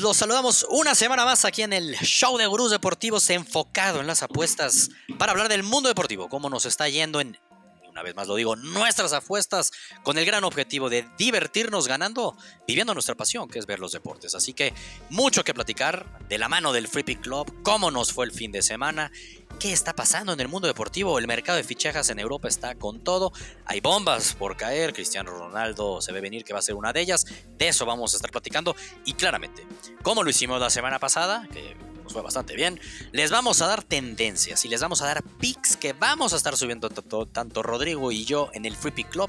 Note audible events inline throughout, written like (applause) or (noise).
Los saludamos una semana más aquí en el show de Gurús Deportivos enfocado en las apuestas para hablar del mundo deportivo, cómo nos está yendo en, una vez más lo digo, nuestras apuestas con el gran objetivo de divertirnos ganando, viviendo nuestra pasión, que es ver los deportes. Así que mucho que platicar de la mano del Free Club, cómo nos fue el fin de semana ¿Qué está pasando en el mundo deportivo? El mercado de fichajas en Europa está con todo. Hay bombas por caer. Cristiano Ronaldo se ve venir que va a ser una de ellas. De eso vamos a estar platicando. Y claramente, como lo hicimos la semana pasada, que nos fue bastante bien, les vamos a dar tendencias y les vamos a dar picks que vamos a estar subiendo tanto Rodrigo y yo en el Free Pick Club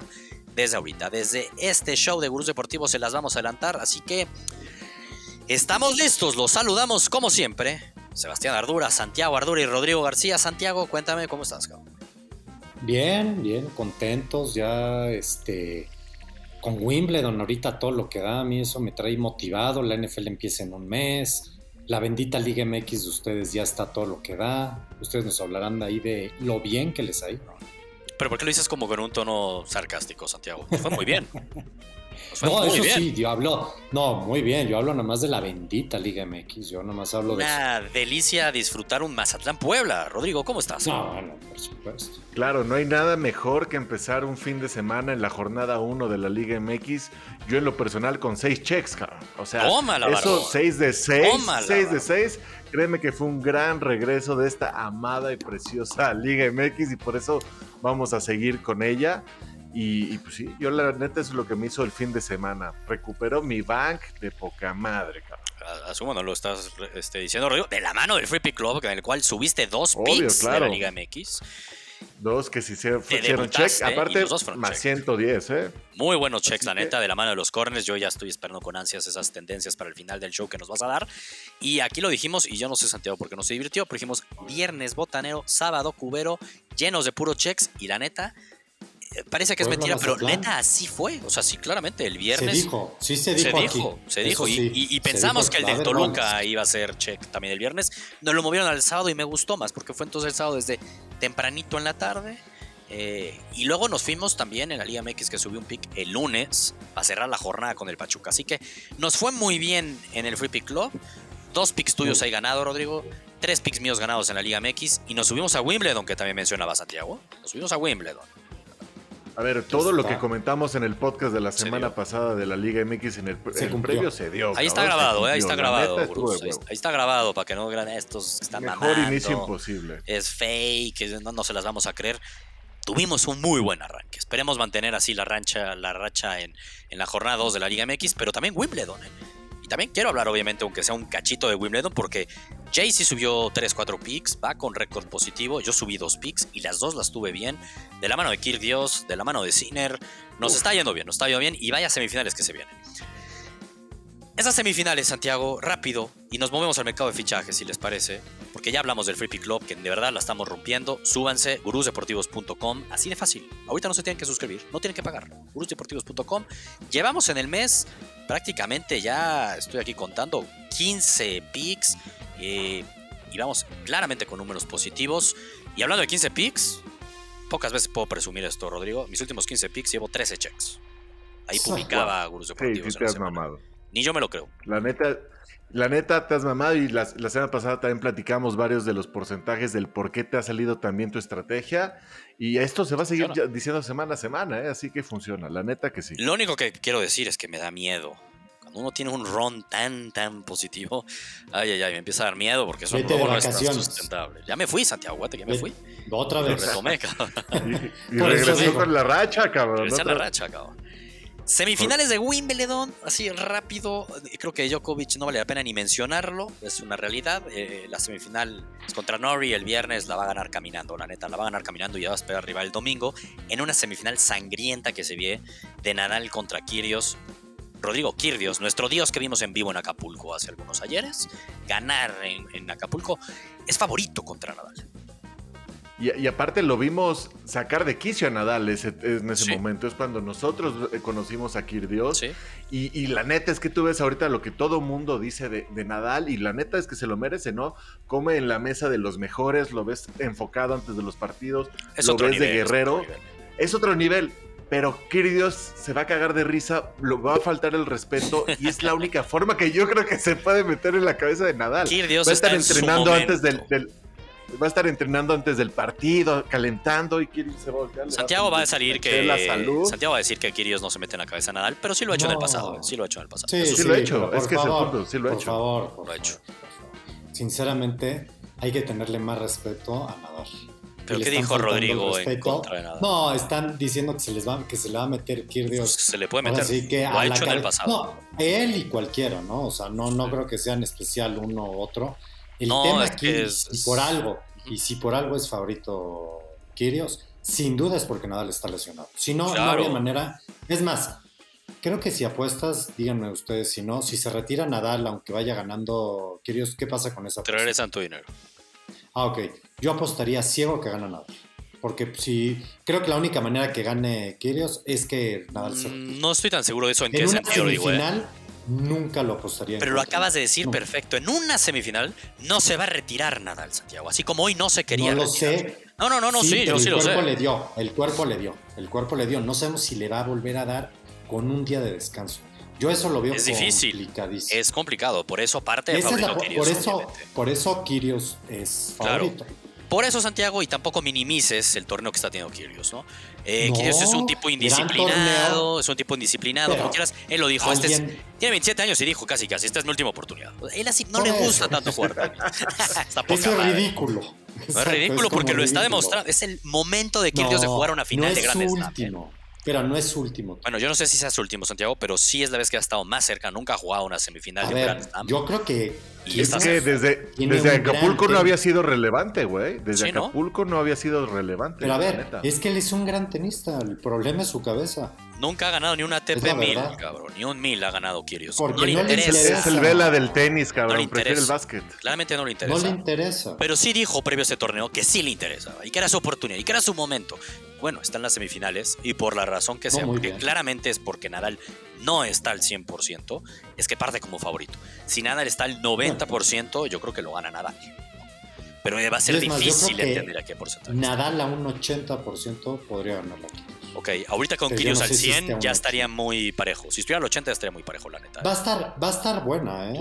desde ahorita. Desde este show de Gurús Deportivos se las vamos a adelantar. Así que estamos listos. Los saludamos como siempre Sebastián Ardura, Santiago Ardura y Rodrigo García. Santiago, cuéntame cómo estás, cabrón. Bien, bien, contentos ya, este, con Wimbledon ahorita todo lo que da, a mí eso me trae motivado, la NFL empieza en un mes, la bendita Liga MX de ustedes ya está todo lo que da, ustedes nos hablarán de ahí de lo bien que les ha ido. Pero ¿por qué lo dices como con un tono sarcástico, Santiago? fue muy bien. (laughs) no, eso sí, yo hablo, no, muy bien, yo hablo nomás de la bendita Liga MX, yo nomás hablo de... Una delicia disfrutar un Mazatlán Puebla. Rodrigo, ¿cómo estás? No, no, por supuesto. Claro, no hay nada mejor que empezar un fin de semana en la jornada 1 de la Liga MX, yo en lo personal con 6 checks, O sea, eso 6 de 6, 6 de 6, créeme que fue un gran regreso de esta amada y preciosa Liga MX y por eso vamos a seguir con ella. Y, pues sí, yo la neta es lo que me hizo el fin de semana. Recuperó mi bank de poca madre, cabrón. Asumo, no lo estás este, diciendo, Rodrigo, de la mano del Free Pick Club, en el cual subiste dos picks de la Liga MX. Dos que sí hicieron, check, aparte más 110, ¿eh? Muy buenos checks, la neta, de la mano de los corners. Yo ya estoy esperando con ansias esas tendencias para el final del show que nos vas a dar. Y aquí lo dijimos, y yo no sé, Santiago, porque no se divirtió, pero dijimos viernes botanero, sábado cubero, llenos de puro checks. Y la neta, parece que es mentira, pero neta así fue. O sea, sí, claramente, el viernes. Se dijo, sí se dijo. Se dijo, se dijo. y, pensamos que el del Toluca iba a ser check también el viernes. Nos lo movieron al sábado y me gustó más, porque fue entonces el sábado desde tempranito en la tarde. Eh, y luego nos fuimos también en la Liga MX que subió un pick el lunes para cerrar la jornada con el Pachuca. Así que nos fue muy bien en el Free Pick Club. Dos picks tuyos hay ganado, Rodrigo. Tres picks míos ganados en la Liga MX. Y nos subimos a Wimbledon, que también mencionaba Santiago. Nos subimos a Wimbledon. A ver, todo lo que comentamos en el podcast de la semana pasada de la Liga MX en el, previo se dio. Ahí está grabado, eh, ahí está grabado. Ahí, está grabado para que no vean estos que están Mejor inicio imposible. Es fake, no, no se las vamos a creer. Tuvimos un muy buen arranque. Esperemos mantener así la, rancha, la racha en, en la jornada 2 de la Liga MX, pero también Wimbledon. Eh también quiero hablar, obviamente, aunque sea un cachito de Wimbledon, porque Jaycee subió 3-4 picks, va con récord positivo. Yo subí 2 picks y las dos las tuve bien. De la mano de Kirk Dios, de la mano de Sinner. Nos está yendo bien, nos está yendo bien. Y vaya semifinales que se vienen. Esas semifinales, Santiago, rápido, y nos movemos al mercado de fichajes, si les parece, porque ya hablamos del Free Pick Club, que de verdad la estamos rompiendo. Súbanse, gurusdeportivos.com, así de fácil. Ahorita no se tienen que suscribir, no tienen que pagar. gurusdeportivos.com. Llevamos en el mes prácticamente ya, estoy aquí contando, 15 picks, eh, y vamos claramente con números positivos. Y hablando de 15 picks, pocas veces puedo presumir esto, Rodrigo. Mis últimos 15 picks llevo 13 checks. Ahí publicaba Gurus Deportivos. te has mamado. Ni yo me lo creo. La neta, la neta te has mamado y la, semana pasada también platicamos varios de los porcentajes del por qué te ha salido también tu estrategia. Y esto se va a seguir diciendo semana a semana, ¿eh? así que funciona. La neta que sí. Lo único que quiero decir es que me da miedo. Cuando uno tiene un ron tan, tan positivo, ay, ay, ay, me empieza a dar miedo porque eso no, es sustentable. Ya me fui, Santiago, ya me fui. Otra vez. Retomé, cabrón. Y, regresó con la racha, cabrón. Regresé la racha, cabrón. Semifinales de Wimbledon, así rápido. Creo que Djokovic no vale la pena ni mencionarlo, es una realidad. Eh, la semifinal es contra Nori el viernes, la va a ganar caminando, la neta, la va a ganar caminando y ya va a esperar rival el domingo. En una semifinal sangrienta que se ve de Nadal contra Kirios. Rodrigo Kirdios, nuestro dios que vimos en vivo en Acapulco hace algunos ayeres, ganar en, en Acapulco, es favorito contra Nadal. Y, aparte lo vimos sacar de quicio a Nadal en ese momento. Es cuando nosotros eh, conocimos a Kirdios. Y, la neta es que tú ves ahorita lo que todo mundo dice de, Nadal. Y la neta es que se lo merece, ¿no? Come en la mesa de los mejores, lo ves enfocado antes de los partidos, lo ves de guerrero. Es otro nivel. pero Kyrgios se va a cagar de risa, lo va a faltar el respeto y es la única forma que yo creo que se puede meter en la cabeza de Nadal. Kyrgios va a estar entrenando antes del, va a estar entrenando antes del partido, calentando y Kyrgios se va a Santiago va a salir que Santiago va a decir que Kyrgios no se mete en la cabeza de Nadal, pero sí lo ha hecho en el pasado, sí lo ha hecho en el pasado. Sí, sí, lo ha hecho, es que es el punto, sí lo ha hecho. Por favor, lo ha hecho. Sinceramente, hay que tenerle más respeto a Nadal. ¿Pero qué dijo Rodrigo en contra de nada? No, están diciendo que se les va, que se le va a meter Kirdios. Se le puede meter. Así que Lo ha hecho en el pasado. No, él y cualquiera, ¿no? O sea, no, no creo que sean especial uno u otro. El tema aquí, es... si por algo, y si por algo es favorito Kirdios, sin duda es porque Nadal está lesionado. Si no, no habría manera. Es más, creo que si apuestas, díganme ustedes, si no, si se retira Nadal, aunque vaya ganando Kirdios, ¿qué pasa con esa apuesta? Te regresan tu dinero. Ah, ok. Yo apostaría ciego que gana Nadal. Porque si creo que la única manera que gane Kyrgios es que Nadal se mm, No estoy tan seguro de eso en, qué sentido digo. ¿eh? Nunca lo apostaría. Pero lo acabas de decir perfecto. En una semifinal no se va a retirar Nadal, Santiago. Así como hoy no se quería. No lo sé. No, no, no, no, sí, yo sí lo sé. El cuerpo le dio, el cuerpo le dio, el cuerpo le dio. No sabemos si le va a volver a dar con un día de descanso. Yo eso lo veo es difícil. Es complicado, por eso parte de favorito Por eso, por eso Kirios es favorito. Por eso, Santiago, y tampoco minimices el torneo que está teniendo Kyrgios, ¿no? Eh, Kyrgios es un tipo indisciplinado, es un tipo indisciplinado, como quieras. Él lo dijo, este tiene 27 años y dijo casi casi, esta es mi última oportunidad. Él así no le gusta tanto jugar (laughs) Eso es ridículo. es ridículo porque lo está demostrando. Es el momento de Kyrgios de jugar una final de grandes pero no es su último. Bueno, yo no sé si sea su último, Santiago, pero sí es la vez que ha estado más cerca. Nunca ha jugado una semifinal de ver, Yo creo que. Es que desde, desde Acapulco no había sido relevante, güey. Desde Acapulco ¿no? había sido relevante. Pero a ver, es que él es un gran tenista. El problema es su cabeza. Nunca ha ganado ni una ATP 1000, cabrón. Ni un 1000 ha ganado Kyrgios. Porque no, le interesa. Es el vela del tenis, cabrón. Prefiere el básquet. Claramente no le interesa. No le interesa. Pero sí dijo previo a ese torneo que sí le interesaba. Y que era su oportunidad. Y que era su momento. Bueno, está en las semifinales. Y por la razón que sea. porque claramente es porque Nadal no está al 100%. Es que parte como favorito. Si Nadal está al 90%, yo creo que lo gana Nadal. Pero va a ser difícil entender a qué porcentaje. Nadal a un 80% podría ganarla aquí. Ok, ahorita con Kyrgios al 100 ya estaría muy parejo. Si estuviera al 80 ya estaría muy parejo, la neta. Va a estar, va a estar buena, ¿eh?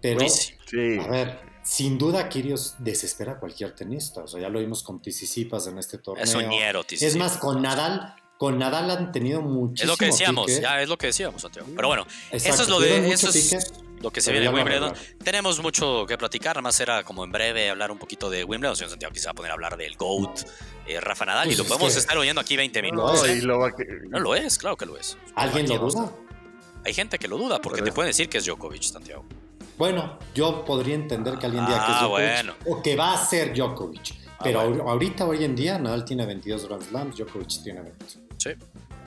pero, a ver, sin duda Kyrgios desespera a cualquier tenista. O sea, ya lo vimos con Tisipas en este torneo. Es soñero, Es más, con Nadal, con Nadal han tenido muchísimo Es lo que decíamos, ya es lo que decíamos, Santiago. Pero bueno, eso es lo de... Eso es lo que se viene de Wimbledon. Tenemos mucho que platicar, nada más era como en breve hablar un poquito de Wimbledon. Señor Santiago quizá poner a hablar del GOAT, eh, Rafa Nadal, y pues lo podemos estar oyendo aquí 20 minutos. No, lo es, claro que lo es. ¿Alguien lo duda? Hay gente que lo duda, porque te pueden decir que es Djokovic, Santiago. Bueno, yo podría entender que alguien diga que es ah, Djokovic o que va a ser Djokovic. Ah, pero ahorita, hoy en día, Nadal tiene 22 Grand Slams, Djokovic tiene 20. Sí.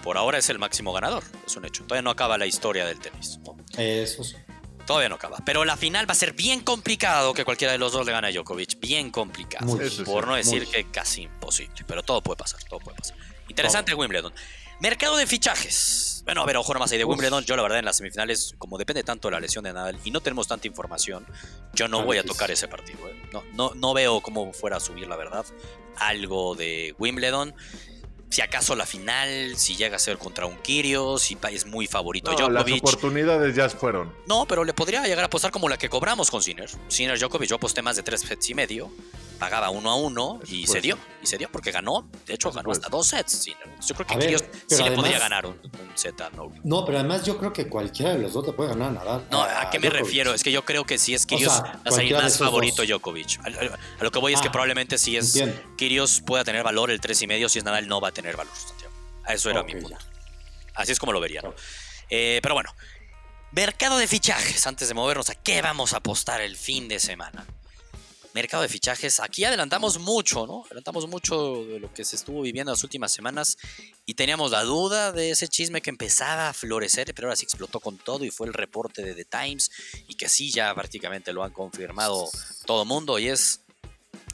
Por ahora es el máximo ganador, es un hecho. Todavía no acaba la historia del tenis. Eso sí. Todavía no acaba. Pero la final va a ser bien complicado que cualquiera de los dos le gane a Djokovic. Bien complicado. por no decir que casi imposible. Pero todo puede pasar, todo puede pasar. Interesante Wimbledon. Mercado de fichajes. Bueno, a ver, ojo nomás ahí de Wimbledon. Yo, la verdad, en las semifinales, como depende tanto de la lesión de Nadal y no tenemos tanta información, yo no voy a tocar ese partido. ¿eh? No, no, no veo cómo fuera a subir, la verdad, algo de Wimbledon si acaso la final, si llega a ser contra un Kyrgios, si es muy favorito no, Djokovic. Las oportunidades ya fueron. No, pero le podría llegar a apostar como la que cobramos con Sinner. Sinner Djokovic, yo aposté más de tres sets y medio, pagaba uno a uno y se dio. Y se dio porque ganó, de hecho ganó hasta dos sets. Yo creo que Kyrgios sí le podría ganar un, set a no. No, pero además yo creo que cualquiera de los dos te puede ganar a Nadal. No, ¿a, qué me refiero? Es que yo creo que si es Kyrgios, va a salir más favorito Djokovic. A, lo que voy es que ah, probablemente si es Kyrgios pueda tener valor el tres y medio, si es Nadal no va a tener valor. Eso era mi punto. Así es como lo vería, ¿no? Eh, pero bueno, mercado de fichajes, antes de movernos a qué vamos a apostar el fin de semana. Mercado de fichajes, aquí adelantamos mucho, ¿no? Adelantamos mucho de lo que se estuvo viviendo las últimas semanas y teníamos la duda de ese chisme que empezaba a florecer, pero ahora sí explotó con todo y fue el reporte de The Times y que sí ya prácticamente lo han confirmado todo mundo y es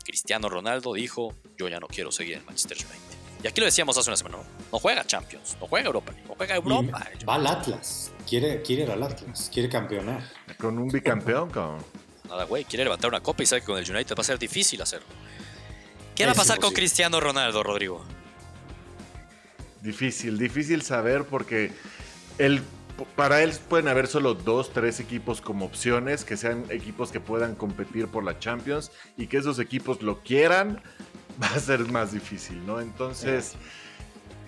Cristiano Ronaldo dijo, yo ya no quiero seguir en Manchester United. Y aquí lo decíamos hace una semana, ¿no? juega Champions, no juega Europa, no juega Europa. va al Atlas, quiere, quiere ir al Atlas, quiere campeonar. Con un bicampeón, cabrón. Nada, güey, quiere levantar una copa y sabe que con el United va a ser difícil hacerlo. ¿Qué va a pasar con Cristiano Ronaldo, Rodrigo? Difícil, difícil saber porque el para él pueden haber solo dos, tres equipos como opciones, que sean equipos que puedan competir por la Champions y que esos equipos lo quieran, (laughs) va a ser más difícil, ¿no? Entonces,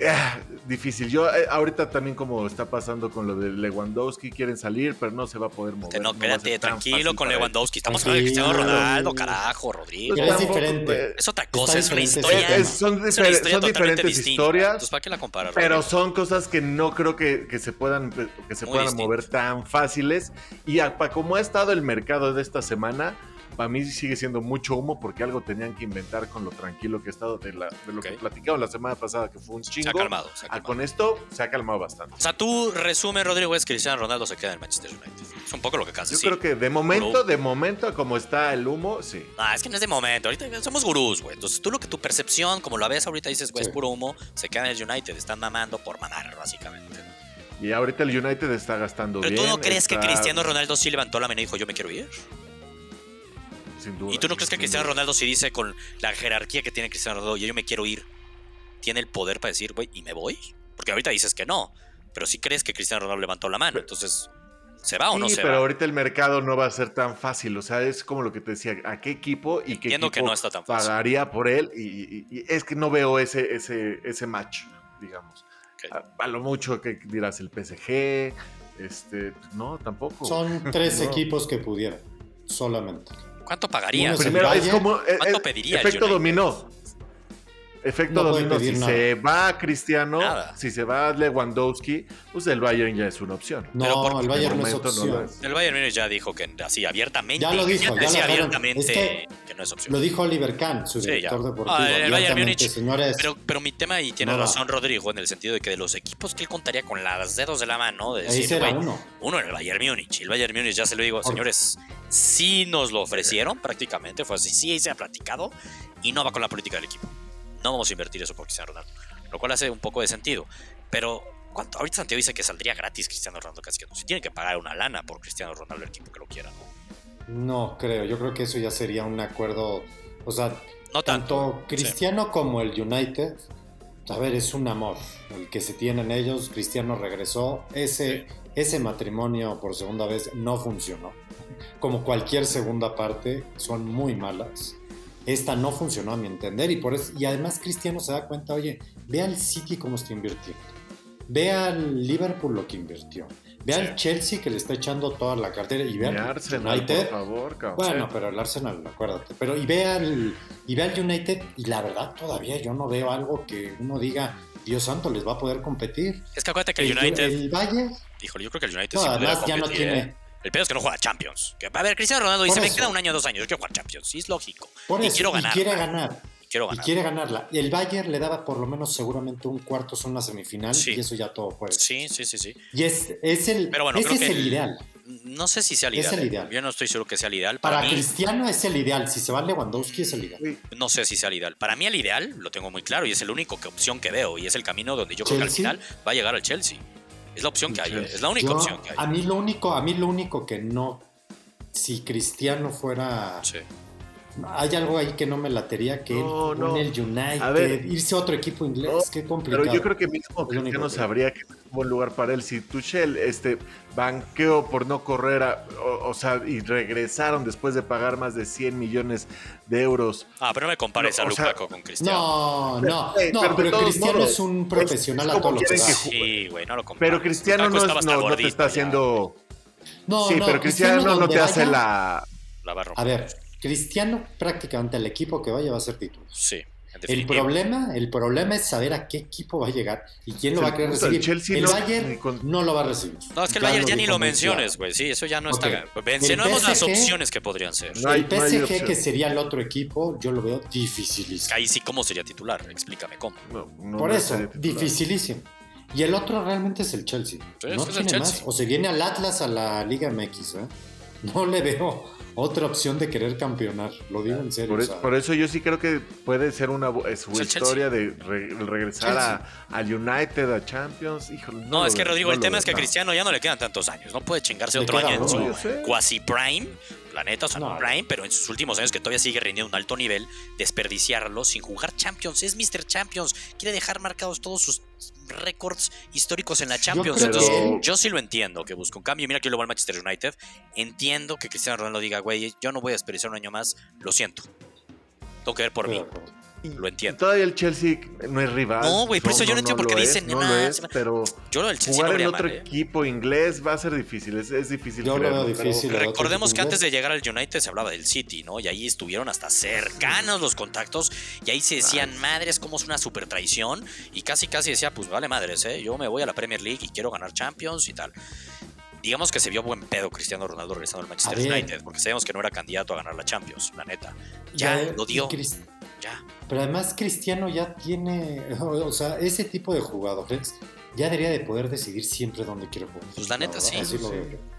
Ah, difícil. Yo eh, ahorita también como está pasando con lo de Lewandowski, quieren salir, pero no se va a poder mover. No, espérate, tranquilo con Lewandowski. Estamos hablando de Cristiano Ronaldo, carajo, Rodrigo. es diferente. Es otra cosa, es, una historia. son, diferentes historias. ¿para qué la comparar? Pero son cosas que no creo que, se puedan, que se puedan mover tan fáciles. Y para como ha estado el mercado de esta semana, para mí sigue siendo mucho humo porque algo tenían que inventar con lo tranquilo que he estado de, lo que platicamos la semana pasada, que fue un chingo. Se ha calmado. Ah, con esto se ha calmado bastante. O sea, tú resume, Rodrigo, es que Cristiano Ronaldo se queda en Manchester United. Es un poco lo que casi. Yo creo que de momento, de momento, como está el humo, sí. Ah, es que no es de momento. Ahorita somos gurús, güey. Entonces tú lo que tu percepción, como lo ves ahorita, dices, güey, es puro humo, se queda en el United. Están mamando por mamar, básicamente. Y ahorita el United está gastando ¿Pero bien. tú no crees que Cristiano Ronaldo sí levantó la mano y dijo, yo me quiero ir? ¿Y tú no crees que Cristiano Ronaldo, si dice con la jerarquía que tiene Cristiano Ronaldo, yo, yo me quiero ir, tiene el poder para decir, güey, ¿y me voy? Porque ahorita dices que no, pero si crees que Cristiano Ronaldo levantó la mano, entonces, ¿se va o no se va? pero ahorita el mercado no va a ser tan fácil, o sea, es como lo que te decía, ¿a qué equipo y qué equipo que no está tan fácil. pagaría por él? Y, es que no veo ese, ese, ese match, digamos. A, lo mucho que dirás el PSG, este, no, tampoco. Son tres (laughs) equipos que pudieran, solamente. ¿Cuánto pagaría? Primero, es como. ¿Cuánto eh, pediría? Efecto dominó. Efecto dominó. Si se va Cristiano, si se va Lewandowski, pues el Bayern ya es una opción. No, el Bayern no es opción. el Bayern ya dijo que así abiertamente. Ya lo dijo, ya, decía abiertamente que, no es opción. Lo dijo Oliver Kahn, su director deportivo. Ah, el Bayern Múnich. pero, pero mi tema, y tiene razón Rodrigo, en el sentido de que de los equipos que él contaría con los dedos de la mano, de decir, güey, uno. uno en el Bayern Múnich. El Bayern Múnich, ya se lo digo, señores, sí nos lo ofrecieron prácticamente, fue así, sí se ha platicado y no va con la política del equipo no vamos a invertir eso por Cristiano Ronaldo. Lo cual hace un poco de sentido. Pero ¿cuánto? ahorita Santiago dice que saldría gratis Cristiano Ronaldo casi que no. Si tiene que pagar una lana por Cristiano Ronaldo el equipo que lo quiera, ¿no? No creo, yo creo que eso ya sería un acuerdo, o sea, no tanto, Cristiano como el United, a ver, es un amor el que se tienen ellos, Cristiano regresó, ese, ese matrimonio por segunda vez no funcionó, como cualquier segunda parte, son muy malas esta no funcionó a mi entender y por eso, y además Cristiano se da cuenta, oye, ve al City cómo está invirtiendo, ve al Liverpool lo que invirtió, ve al Chelsea que le está echando toda la cartera y ve al United. Por favor, bueno, pero el Arsenal, acuérdate, pero y ve al y ve al United y la verdad todavía yo no veo algo que uno diga Dios santo, les va a poder competir. Es que acuérdate que el, United. El Valle. Híjole, yo creo que el United sí además ya no tiene. ¿eh? El pedo es que no juega Champions. Que, a ver, Cristiano Ronaldo dice, me queda un año, dos años, yo quiero jugar Champions. Y es lógico. y quiero ganar. Y quiere ganar. Y quiero ganar. Y quiere ganarla. El Bayern le daba por lo menos seguramente un cuarto, son una semifinal. Y eso ya todo puede. Sí, sí, sí, sí. Y es, es el, Pero bueno, ese es el ideal. No sé si sea el ideal. Es el ideal. Yo no estoy seguro que sea el ideal. Para, Cristiano es el ideal. Si se va Lewandowski es el ideal. No sé si sea el ideal. Para mí el ideal lo tengo muy claro y es el único que opción que veo y es el camino donde yo creo que al final va a llegar al Chelsea. Es la opción que hay, es la única opción que hay. A mí lo único, a mí lo único que no si Cristiano fuera... Hay algo ahí que no me latería, que no, no. el United, irse a otro equipo inglés, qué complicado. Pero yo creo que mismo Cristiano sabría que es un buen lugar para él. Si Tuchel este, banqueó por no correr, o, sea, y regresaron después de pagar más de 100 millones de euros. Ah, pero no me compares a Lukaku con Cristiano. No, no, no, pero, Cristiano es un profesional a todos los Sí, güey, no lo compares. Pero Cristiano no, no, te está haciendo... No, sí, pero Cristiano, no te hace la... la a ver, Cristiano prácticamente el equipo que vaya va a ser título. Sí. El problema, el problema es saber a qué equipo va a llegar y quién lo va a querer recibir. El, Bayern no lo va a recibir. No, es que el Bayern ya ni lo menciones, güey. Sí, eso ya no está. Mencionamos las opciones que podrían ser. el PSG, que sería el otro equipo, yo lo veo dificilísimo. Ahí sí, ¿cómo sería titular? Explícame cómo. Por eso, dificilísimo. Y el otro realmente es el Chelsea. no tiene más. O se viene al Atlas a la Liga MX, ¿eh? No le veo otra opción de querer campeonar. Lo digo en serio. Por, eso yo sí creo que puede ser una su historia de regresar a, al United, a Champions. no, es que Rodrigo, el tema es que a Cristiano ya no le quedan tantos años. No puede chingarse otro año en su quasi prime La neta, o sea, no, prime, pero en sus últimos años que todavía sigue rindiendo un alto nivel, desperdiciarlo sin jugar Champions. Es Mr. Champions. Quiere dejar marcados todos sus récords históricos en la Champions. Entonces, yo sí lo entiendo que busca un cambio. Mira que yo lo voy al Manchester United. Entiendo que Cristiano Ronaldo diga, güey, yo no voy a desperdiciar un año más. Lo siento. Tengo que ver por mí. Lo entiendo. Todavía el Chelsea no es rival. No, güey, por eso yo no, entiendo por qué dicen no lo es, pero yo el Chelsea jugar en otro ¿eh? equipo inglés va a ser difícil, es, difícil. Yo lo difícil. Recordemos que antes de llegar al United se hablaba del City, ¿no? Y ahí estuvieron hasta cercanos los contactos y ahí se decían, madres, como es una super traición y casi casi decía, pues vale madres, ¿eh? Yo me voy a la Premier League y quiero ganar Champions y tal digamos que se vio buen pedo Cristiano Ronaldo regresando al Manchester United, porque sabemos que no era candidato a ganar la Champions, la neta. Ya, lo dio. Ya. Pero además Cristiano ya tiene, (laughs) o sea, ese tipo de jugadores ya debería de poder decidir siempre dónde quiere jugar. Pues la neta sí.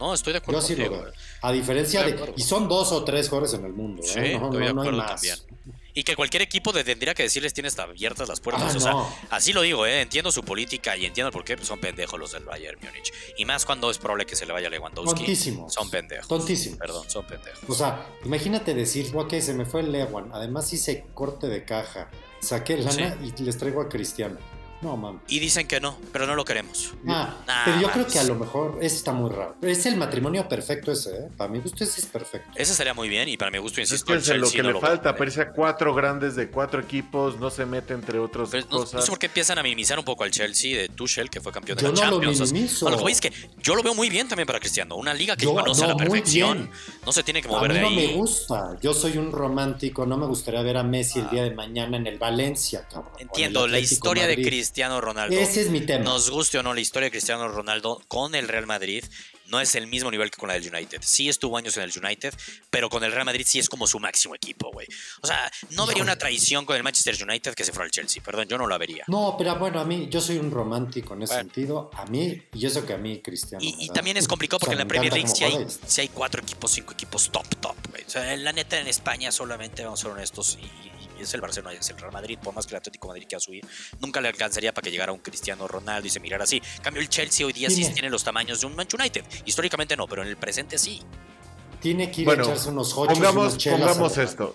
No, estoy de acuerdo. Yo sí lo veo. A diferencia de, y son dos o tres jugadores en el mundo. ¿eh? Sí, estoy de acuerdo también y que cualquier equipo tendría que decirles tienes abiertas las puertas. Ah, o sea, así lo digo, ¿eh? entiendo su política y entiendo por qué son pendejos los del Bayern Múnich. Y más cuando es probable que se le vaya Lewandowski. Tontísimos. Son pendejos. Tontísimos. Perdón, son pendejos. O sea, imagínate decir, ok, se me fue el Lewan, además hice corte de caja, saqué lana y les traigo a Cristiano. No, mames. Y dicen que no, pero no lo queremos. Ah, pero yo creo que a lo mejor ese está muy raro. Es el matrimonio perfecto ese, ¿eh? Para mi gusto ese es perfecto. Ese sería muy bien y para mi gusto, insisto, es, lo que le falta. Parece a cuatro grandes de cuatro equipos, no se mete entre otros cosas. No, sé por qué empiezan a minimizar un poco al Chelsea de Tuchel, que fue campeón de la Champions. Lo bueno, lo que es que yo lo veo muy bien también para Cristiano. Una liga que conoce a la perfección. No se tiene que mover a mí no ahí. me gusta. Yo soy un romántico. No me gustaría ver a Messi el día de mañana en el Valencia, cabrón. Entiendo, la historia de Cristiano Ronaldo. Ese es mi tema. Nos guste o no la historia de Cristiano Ronaldo con el Real Madrid no es el mismo nivel que con la del United. Sí estuvo años en el United, pero con el Real Madrid sí es como su máximo equipo, güey. O sea, no vería una traición con el Manchester United que se fuera al Chelsea. Perdón, yo no la vería. No, pero bueno, a mí, yo soy un romántico en ese sentido. A mí, y eso que a mí, Cristiano. Y, también es complicado porque en la Premier League sí hay, hay, cuatro equipos, cinco equipos top, top, güey. O sea, la neta en España solamente, vamos a ser honestos, y es el Barcelona y es el Real Madrid, por más que el Atlético Madrid quiera subir, nunca le alcanzaría para que llegara un Cristiano Ronaldo y se mirara así. En cambio, el Chelsea hoy día sí, tiene los tamaños de un Manchester United. Históricamente no, pero en el presente sí. Tiene que ir a echarse unos hochos Pongamos, pongamos esto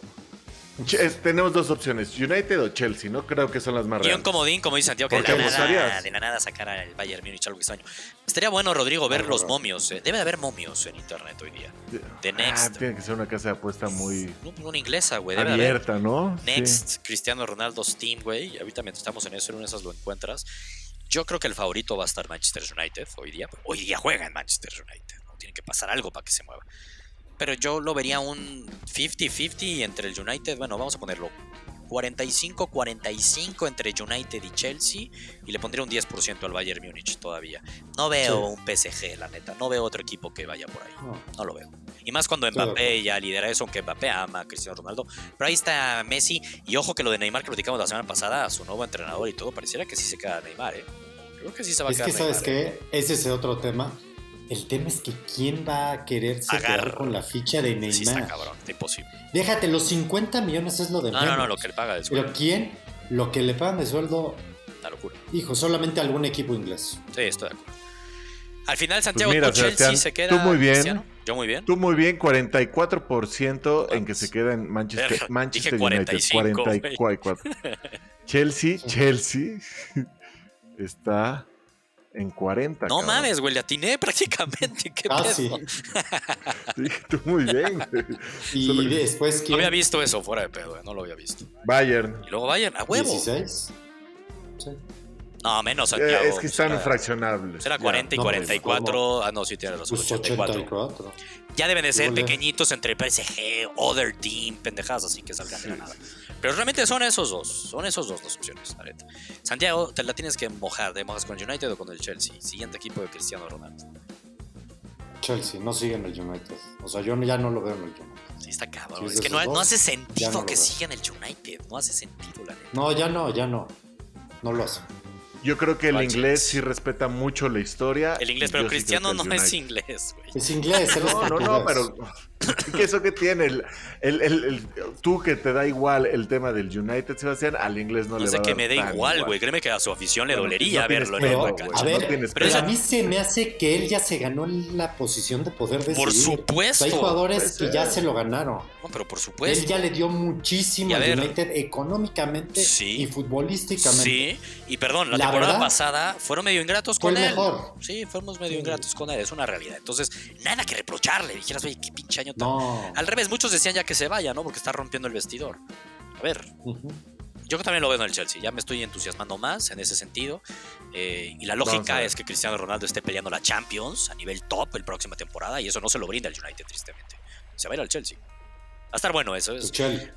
tenemos dos opciones, United o Chelsea, ¿no? Creo que son las más reales. Y un comodín, como dice Santiago, que de la, nada, de la nada sacar al Bayern Múnich algo extraño. Estaría bueno, Rodrigo, ver los momios. Eh. Debe de haber momios en internet hoy día. De ah, Next. tiene que ser una casa de apuesta muy... Una inglesa, güey. Abierta, ¿no? Next, Cristiano Ronaldo Steam, güey. Ahorita mientras estamos en eso, en esas lo encuentras. Yo creo que el favorito va a estar Manchester United hoy día. Hoy día juega en Manchester United. ¿no? Tiene que pasar algo para que se mueva pero yo lo vería un 50-50 entre el United, bueno, vamos a ponerlo 45-45 entre United y Chelsea y le pondría un 10% al Bayern Múnich todavía. No veo un PSG, la neta, no veo otro equipo que vaya por ahí, no, lo veo. Y más cuando Mbappé ya lidera eso, aunque Mbappé ama a Cristiano Ronaldo, pero ahí está Messi y ojo que lo de Neymar que platicamos la semana pasada, a su nuevo entrenador y todo, pareciera que sí se queda Neymar, ¿eh? Creo que sí se va a quedar. Es que sabes que ese es otro tema el tema es que quién va a quererse quedar con la ficha de Neymar. Sí, está cabrón, imposible. Déjate, los 50 millones es lo de No, no, no, lo que le paga de sueldo. Pero quién, lo que le pagan de sueldo. Una locura. Hijo, solamente algún equipo inglés. Sí, estoy de acuerdo. Al final, Santiago pues Chelsea se queda. Tú muy bien. Yo muy bien. Tú muy bien, 44% en que se queda en Manchester, Manchester Dije 45, United. 44. Chelsea, (laughs) Chelsea (laughs) está en 40. No mames, güey, le atiné (laughs) prácticamente. ¿Qué ah, sí. tú muy bien, Y después ¿quién? No había visto eso fuera de pedo, eh, no lo había visto. Bayern. Y luego Bayern, a huevo. 16. Sí. No, menos Santiago. es que están fraccionables. Será 40 y 44. ah, no, sí tiene los 84. Ya deben de ser pequeñitos entre PSG, Other Team, pendejadas así que salgan de la nada. Pero realmente son esos dos, son esos dos las opciones, la neta. Santiago, te la tienes que mojar, ¿de mojas con el United o con el Chelsea? Siguiente equipo de Cristiano Ronaldo. Chelsea, no sigue en el United. O sea, yo ya no lo veo en el United. Sí, está cabrón. es que no, no, hace sentido que siga en el United. No hace sentido, la neta. No, ya no, ya no. No lo hace. Yo creo que el inglés sí respeta mucho la historia. El inglés, pero Cristiano no es inglés, güey. Es inglés, No, no, no, pero (coughs) ¿Qué eso que tiene? El, el, tú que te da igual el tema del United, Sebastián, al inglés no, le va a dar que me da igual, güey. Créeme que a su afición le dolería verlo pero, A ver, pero a mí se me hace que él ya se ganó la posición de poder decidir. Por supuesto. hay jugadores que ya se lo ganaron. No, pero por supuesto. Él ya le dio muchísimo al United económicamente y futbolísticamente. Sí, y perdón, la, temporada pasada fueron medio ingratos con él. Mejor. Sí, fuimos medio ingratos con él, es una realidad. Entonces, nada que reprocharle. Dijeras, oye, qué pinche año tan. Al revés, muchos decían ya que se vaya, ¿no? Porque está rompiendo el vestidor. A ver. Yo también lo veo en el Chelsea, ya me estoy entusiasmando más en ese sentido. Eh, y la lógica es que Cristiano Ronaldo esté peleando la Champions a nivel top el próxima temporada y eso no se lo brinda el United, tristemente. Se va a ir al Chelsea. Va a estar bueno eso. Es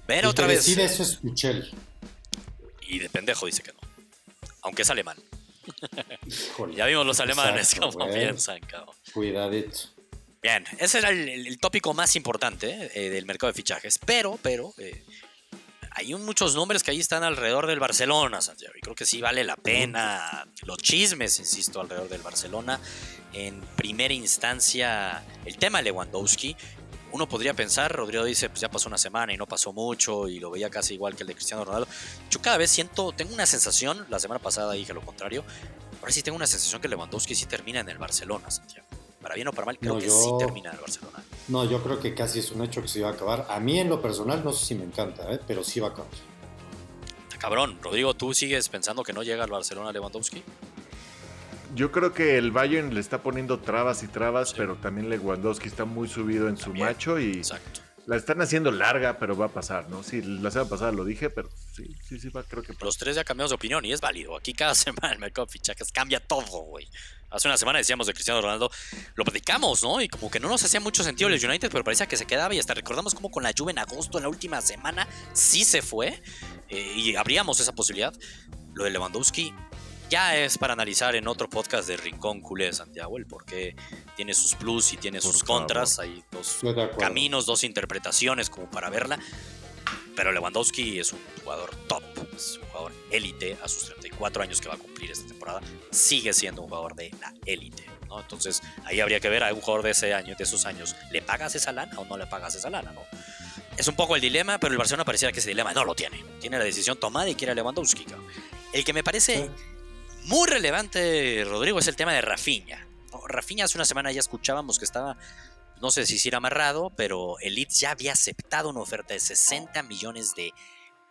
ver otra vez. eso es Tuchel. Y de pendejo dice que no. Aunque es alemán. (laughs) ya vimos los alemanes cómo piensan, cabrón. Cuidadito. Bien, ese era el, tópico más importante eh, del mercado de fichajes. Pero, pero, eh, hay muchos nombres que ahí están alrededor del Barcelona, Santiago. Y creo que sí vale la pena los chismes, insisto, alrededor del Barcelona. En primera instancia, el tema Lewandowski. Uno podría pensar, Rodrigo dice, pues ya pasó una semana y no pasó mucho y lo veía casi igual que el de Cristiano Ronaldo. Yo cada vez siento, tengo una sensación, la semana pasada dije lo contrario, ahora sí tengo una sensación que Lewandowski sí termina en el Barcelona, Santiago para bien o para mal, creo que sí termina el Barcelona. No, yo creo que casi es un hecho que se va a acabar. A mí en lo personal no sé si me encanta, ¿eh? pero sí va a acabar. Cabrón, Rodrigo, ¿tú sigues pensando que no llega al Barcelona Lewandowski? Yo creo que el Bayern le está poniendo trabas y trabas, pero también Lewandowski está muy subido en su macho y Exacto. La están haciendo larga, pero va a pasar, ¿no? Sí, la semana pasada lo dije, pero sí, sí, sí, va, creo que Los tres ya cambiamos de opinión y es válido. Aquí cada (laughs) semana el mercado de fichajes cambia todo, güey. Hace una semana decíamos de Cristiano Ronaldo, lo platicamos, ¿no? Y como que no nos hacía mucho sentido el United, pero parecía que se quedaba y hasta recordamos como con la Juve en agosto, en la última semana, sí se fue eh, y abríamos esa posibilidad. Lo de Lewandowski ya es para analizar en otro podcast de Rincón Culé de Santiago, el por qué tiene sus plus y tiene sus contras. Hay dos caminos, dos interpretaciones como para verla. Pero Lewandowski es un jugador top, es un jugador élite a sus 34 años que va a cumplir esta temporada. Sigue siendo un jugador de la élite. ¿no? Entonces ahí habría que ver a un jugador de ese año, de esos años, ¿le pagas esa lana o no le pagas esa lana? ¿no? Es un poco el dilema, pero el Barcelona pareciera que ese dilema no lo tiene. Tiene la decisión tomada y quiere a Lewandowski. El que me parece muy relevante, Rodrigo, es el tema de Rafinha. Rafinha hace una semana ya escuchábamos que estaba no sé si se amarrado, pero el Leeds ya había aceptado una oferta de 60 millones de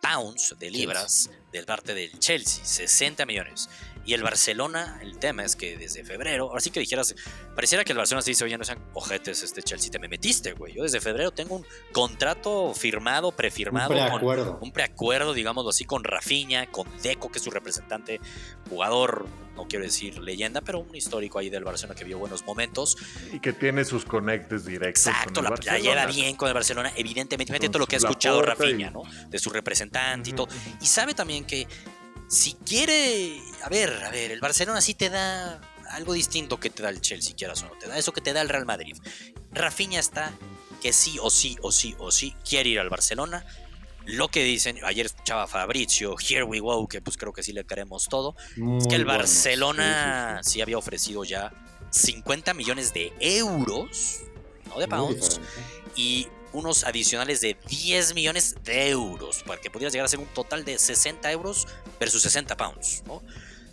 pounds, de libras, del parte del Chelsea. 60 millones. Y el Barcelona, el tema es que desde febrero, ahora sí que dijeras, pareciera que el Barcelona se dice, oye, no sean ojetes, este Chelsea, te me metiste, güey. Yo desde febrero tengo un contrato firmado, prefirmado. Un preacuerdo. un preacuerdo, digámoslo así, con Rafinha, con Deco, que es su representante, jugador, no quiero decir leyenda, pero un histórico ahí del Barcelona que vio buenos momentos. Y que tiene sus conectes directos. Exacto, la, lleva bien con el Barcelona, evidentemente, todo lo que ha escuchado Rafinha, ¿no? De su representante y todo. Y sabe también que si quiere, a ver, a ver, el Barcelona sí te da algo distinto que te da el Chelsea, quieras o no, te da eso que te da el Real Madrid. Rafinha está que sí o sí o sí o sí quiere ir al Barcelona. Lo que dicen, ayer escuchaba a Fabrizio, Here We Go, que pues creo que sí le queremos todo, es que el Barcelona sí, había ofrecido ya 50 millones de euros, no de pounds, y unos adicionales de 10 millones de euros, para que pudieras llegar a ser un total de 60 euros versus 60 pounds. ¿no?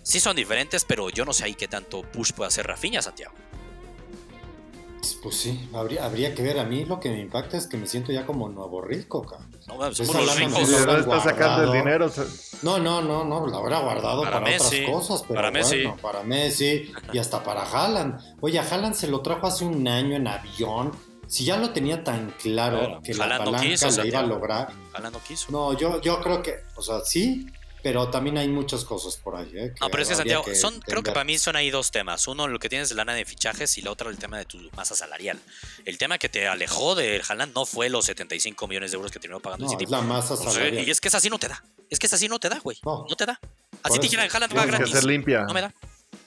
Sí son diferentes, pero yo no sé ahí qué tanto push puede hacer Rafinha, Santiago. Pues sí, habría, habría que ver. A mí lo que me impacta es que me siento ya como nuevo rico, cabrón. No, pues somos ricos. está sacando el dinero. No, no, no, no, lo habrá guardado para, otras cosas, pero para Messi. para Messi y hasta para Haaland. Oye, a Haaland se lo trajo hace un año en avión si ya lo tenía tan claro que la palanca le iba a lograr. no quiso. No, yo, yo creo que, o sea, sí, pero también hay muchas cosas por ahí. ¿eh? no, pero es que Santiago, son, creo que para mí son ahí dos temas. Uno, lo que tienes de lana de fichajes y la otra, el tema de tu masa salarial. El tema que te alejó de Haaland no fue los 75 millones de euros que terminó pagando no, el City. la masa salarial. y es que es así no te da. Es que es así no te da, güey. No, te da. Así te dijeran Haaland va gratis. limpia. No me da.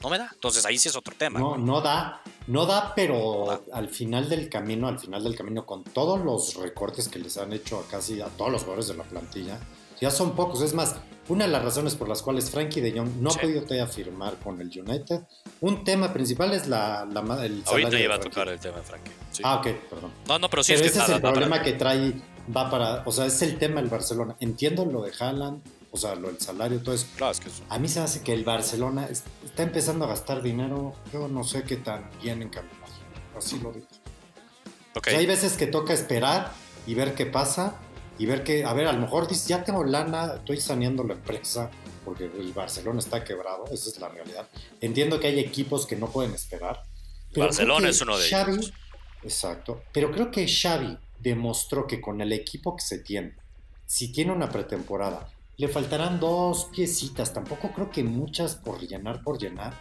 No me da. Entonces ahí sí es otro tema. No, no da No da, pero al final del camino, al final del camino, con todos los recortes que les han hecho a casi a todos los jugadores de la plantilla, ya son pocos. Es más, una de las razones por las cuales Frankie de Jong no ha podido todavía firmar con el United, un tema principal es la, la el Ahorita iba a tocar el tema de Frankie. Ah, ok, perdón. No, no, pero sí pero es ese es el problema que trae, va para, o sea, es el tema del Barcelona. Entiendo lo de Haaland, o sea, lo del salario, todo eso. Claro, es que eso. A mí se hace que el Barcelona está empezando a gastar dinero, yo no sé qué tan bien encaminado. Así lo digo. Okay. hay veces que toca esperar y ver qué pasa y ver que, a ver, a lo mejor dices, ya tengo lana, estoy saneando la empresa porque el Barcelona está quebrado, esa es la realidad. Entiendo que hay equipos que no pueden esperar. Barcelona es uno de ellos. Exacto, pero creo que Xavi demostró que con el equipo que se tiene, si tiene una pretemporada, le faltarán dos piecitas, tampoco creo que muchas por llenar, por llenar,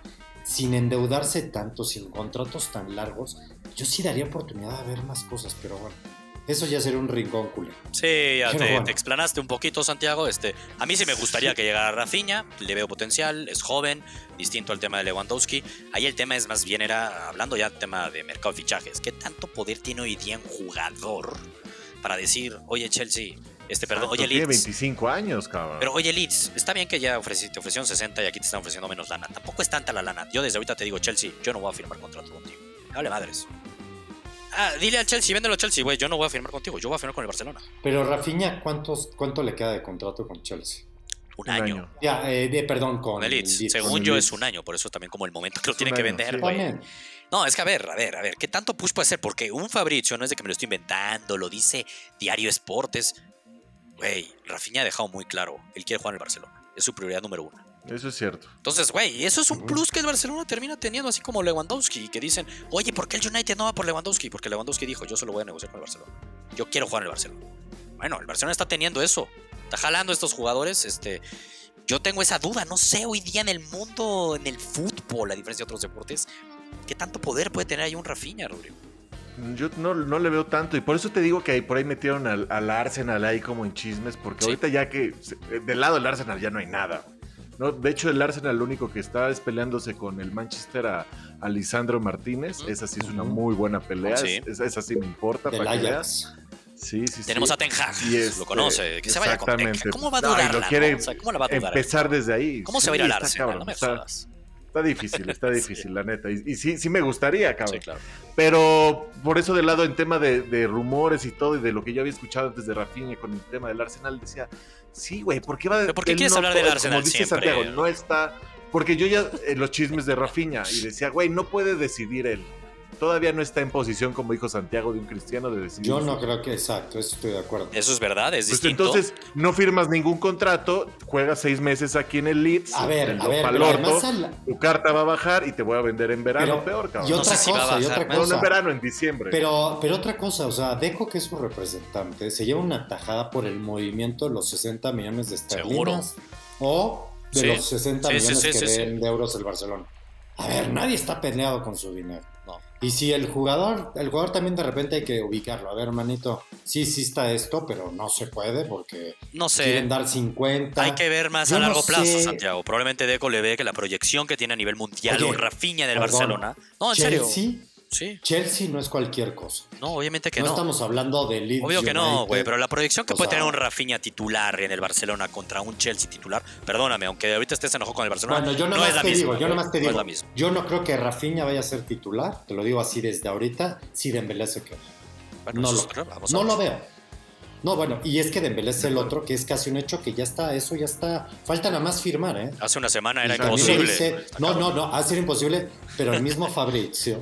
sin endeudarse tanto, sin contratos tan largos, yo sí daría oportunidad de ver más cosas, pero bueno eso ya sería un rincón culé. Sí, ya te, explanaste un poquito, Santiago. Este, a mí sí me gustaría que llegara Rafinha, le veo potencial, es joven, distinto al tema de Lewandowski. Ahí el tema es más bien, era hablando ya del tema de mercado de fichajes. ¿Qué tanto poder tiene hoy día un jugador para decir, oye, Chelsea, este, perdón, oye, Leeds. Tiene 25 años, cabrón. Pero oye, Leeds, está bien que ya te ofrecieron 60 y aquí te están ofreciendo menos lana. Tampoco es tanta la lana. Yo desde ahorita te digo, Chelsea, yo no voy a firmar contrato contigo. Dale madres. Ah, dile al Chelsea, véndelo al Chelsea, güey. Yo no voy a firmar contigo, yo voy a firmar con el Barcelona. Pero Rafinha, ¿cuántos, ¿cuánto le queda de contrato con Chelsea? Un, año. Ya, eh, de, perdón, con, el Leeds. Según yo es un año, por eso también como el momento que lo tiene que vender, güey. No, es que a ver, a ver, a ver, ¿qué tanto push puede ser? Porque un Fabricio no es de que me lo estoy inventando, lo dice Diario Sportes. Güey, Rafinha ha dejado muy claro, él quiere jugar en el Barcelona. Es su prioridad número uno. Eso es cierto. Entonces, güey, eso es un plus que el Barcelona termina teniendo, así como Lewandowski, que dicen, oye, ¿por qué el United no va por Lewandowski? Porque Lewandowski dijo, yo solo voy a negociar con el Barcelona. Yo quiero jugar en el Barcelona. Bueno, el Barcelona está teniendo eso. Está jalando a estos jugadores. Este, yo tengo esa duda. No sé hoy día en el mundo, en el fútbol, a diferencia de otros deportes, qué tanto poder puede tener ahí un Rafinha, Rodrigo. Yo no, no, le veo tanto y por eso te digo que ahí, por ahí metieron al, Arsenal ahí como en chismes, porque ahorita ya que del lado del Arsenal ya no hay nada. No, de hecho, el Arsenal lo único que está es peleándose con el Manchester a, Lisandro Martínez. Esa sí es una muy buena pelea. Esa, sí me importa. para que Sí, sí, Tenemos a Ten Hag, lo conoce, que se vaya con ¿Cómo va a durar? ¿Cómo la va a durar? Empezar desde ahí. ¿Cómo se va a ir al Arsenal? no me jodas. Está difícil, está (laughs) difícil, la neta. Y, sí, sí me gustaría, cabrón. Sí, claro. Pero por eso de lado en tema de, rumores y todo, y de lo que yo había escuchado antes de Rafinha con el tema del Arsenal, decía, sí, güey, ¿por qué va ¿Pero ¿Por qué quieres hablar del Arsenal como dice Santiago, no está... Porque yo ya, en los chismes de Rafinha, y decía, güey, no puede decidir él todavía no está en posición, como dijo Santiago, de un cristiano de decir. Yo no creo que exacto, eso estoy de acuerdo. Eso es verdad, es pues distinto. Entonces, no firmas ningún contrato, juegas seis meses aquí en el Leeds. A ver, a ver, tu carta va a bajar y te voy a vender en verano peor, cabrón. Y otra cosa, y otra cosa. No, en verano, en diciembre. Pero, pero otra cosa, o sea, Deco, que es su representante, se lleva una tajada por el movimiento de los 60 millones de esterlinas o de los 60 millones que den de euros el Barcelona. A ver, nadie está peleado con su dinero. Y si el jugador, el jugador también de repente hay que ubicarlo. A ver, hermanito, sí, sí está esto, pero no se puede porque no sé. quieren dar 50. Hay que ver más a largo plazo, Santiago. Probablemente Deco le ve que la proyección que tiene a nivel mundial o Rafinha del Barcelona. No, en serio. Chelsea no es cualquier cosa. No, obviamente que no. No estamos hablando de Leeds Obvio que no, güey, pero la proyección que puede tener un Rafinha titular en el Barcelona contra un Chelsea titular, perdóname, aunque ahorita estés enojado con el Barcelona, bueno, yo no es la te misma, digo, yo nomás te digo, yo no creo que Rafinha vaya a ser titular, te lo digo así desde ahorita, si Dembélé se queda. no, lo, no lo veo. No, bueno, y es que Dembélé es el otro, que es casi un hecho que ya está, eso ya está. Falta nada más firmar, ¿eh? Hace una semana era imposible. no, no, no, ha sido imposible, pero el mismo Fabrizio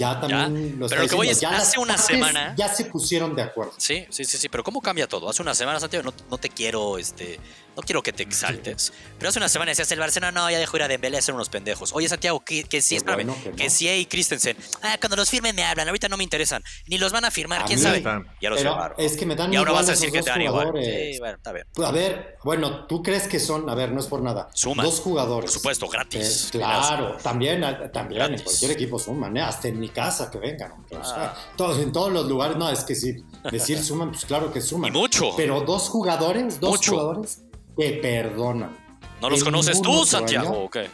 ya también lo Pero lo que voy es, hace una semana. Ya se pusieron de acuerdo. Sí, sí, sí, sí. Pero ¿cómo cambia todo? Hace una semana, Santiago, no, te quiero, este. No quiero que te exaltes. Pero hace una semana decías el Barcelona, no, ya dejó ir a Dembélé a ser unos pendejos. Oye, Santiago, que, que sí, espérame, que, sí hay Christensen. Ah, cuando los firmen me hablan, ahorita no me interesan. Ni los van a firmar, quién sabe. Ya los firmaron. Es que me dan Y ahora vas a decir que te dan igual. Sí, bueno, está bien. A ver, bueno, tú crees que son, a ver, no es por nada. Suman. Dos jugadores. Por supuesto, gratis. Eh, claro, también, también en cualquier equipo suman, ¿eh? hasta en mi casa que vengan. Ah. todos, en todos los lugares, no, es que sí, decir (laughs) suman, pues claro que suman. Y mucho. Pero dos jugadores, dos jugadores que perdonan. ¿No los conoces tú, Santiago? ¿o qué?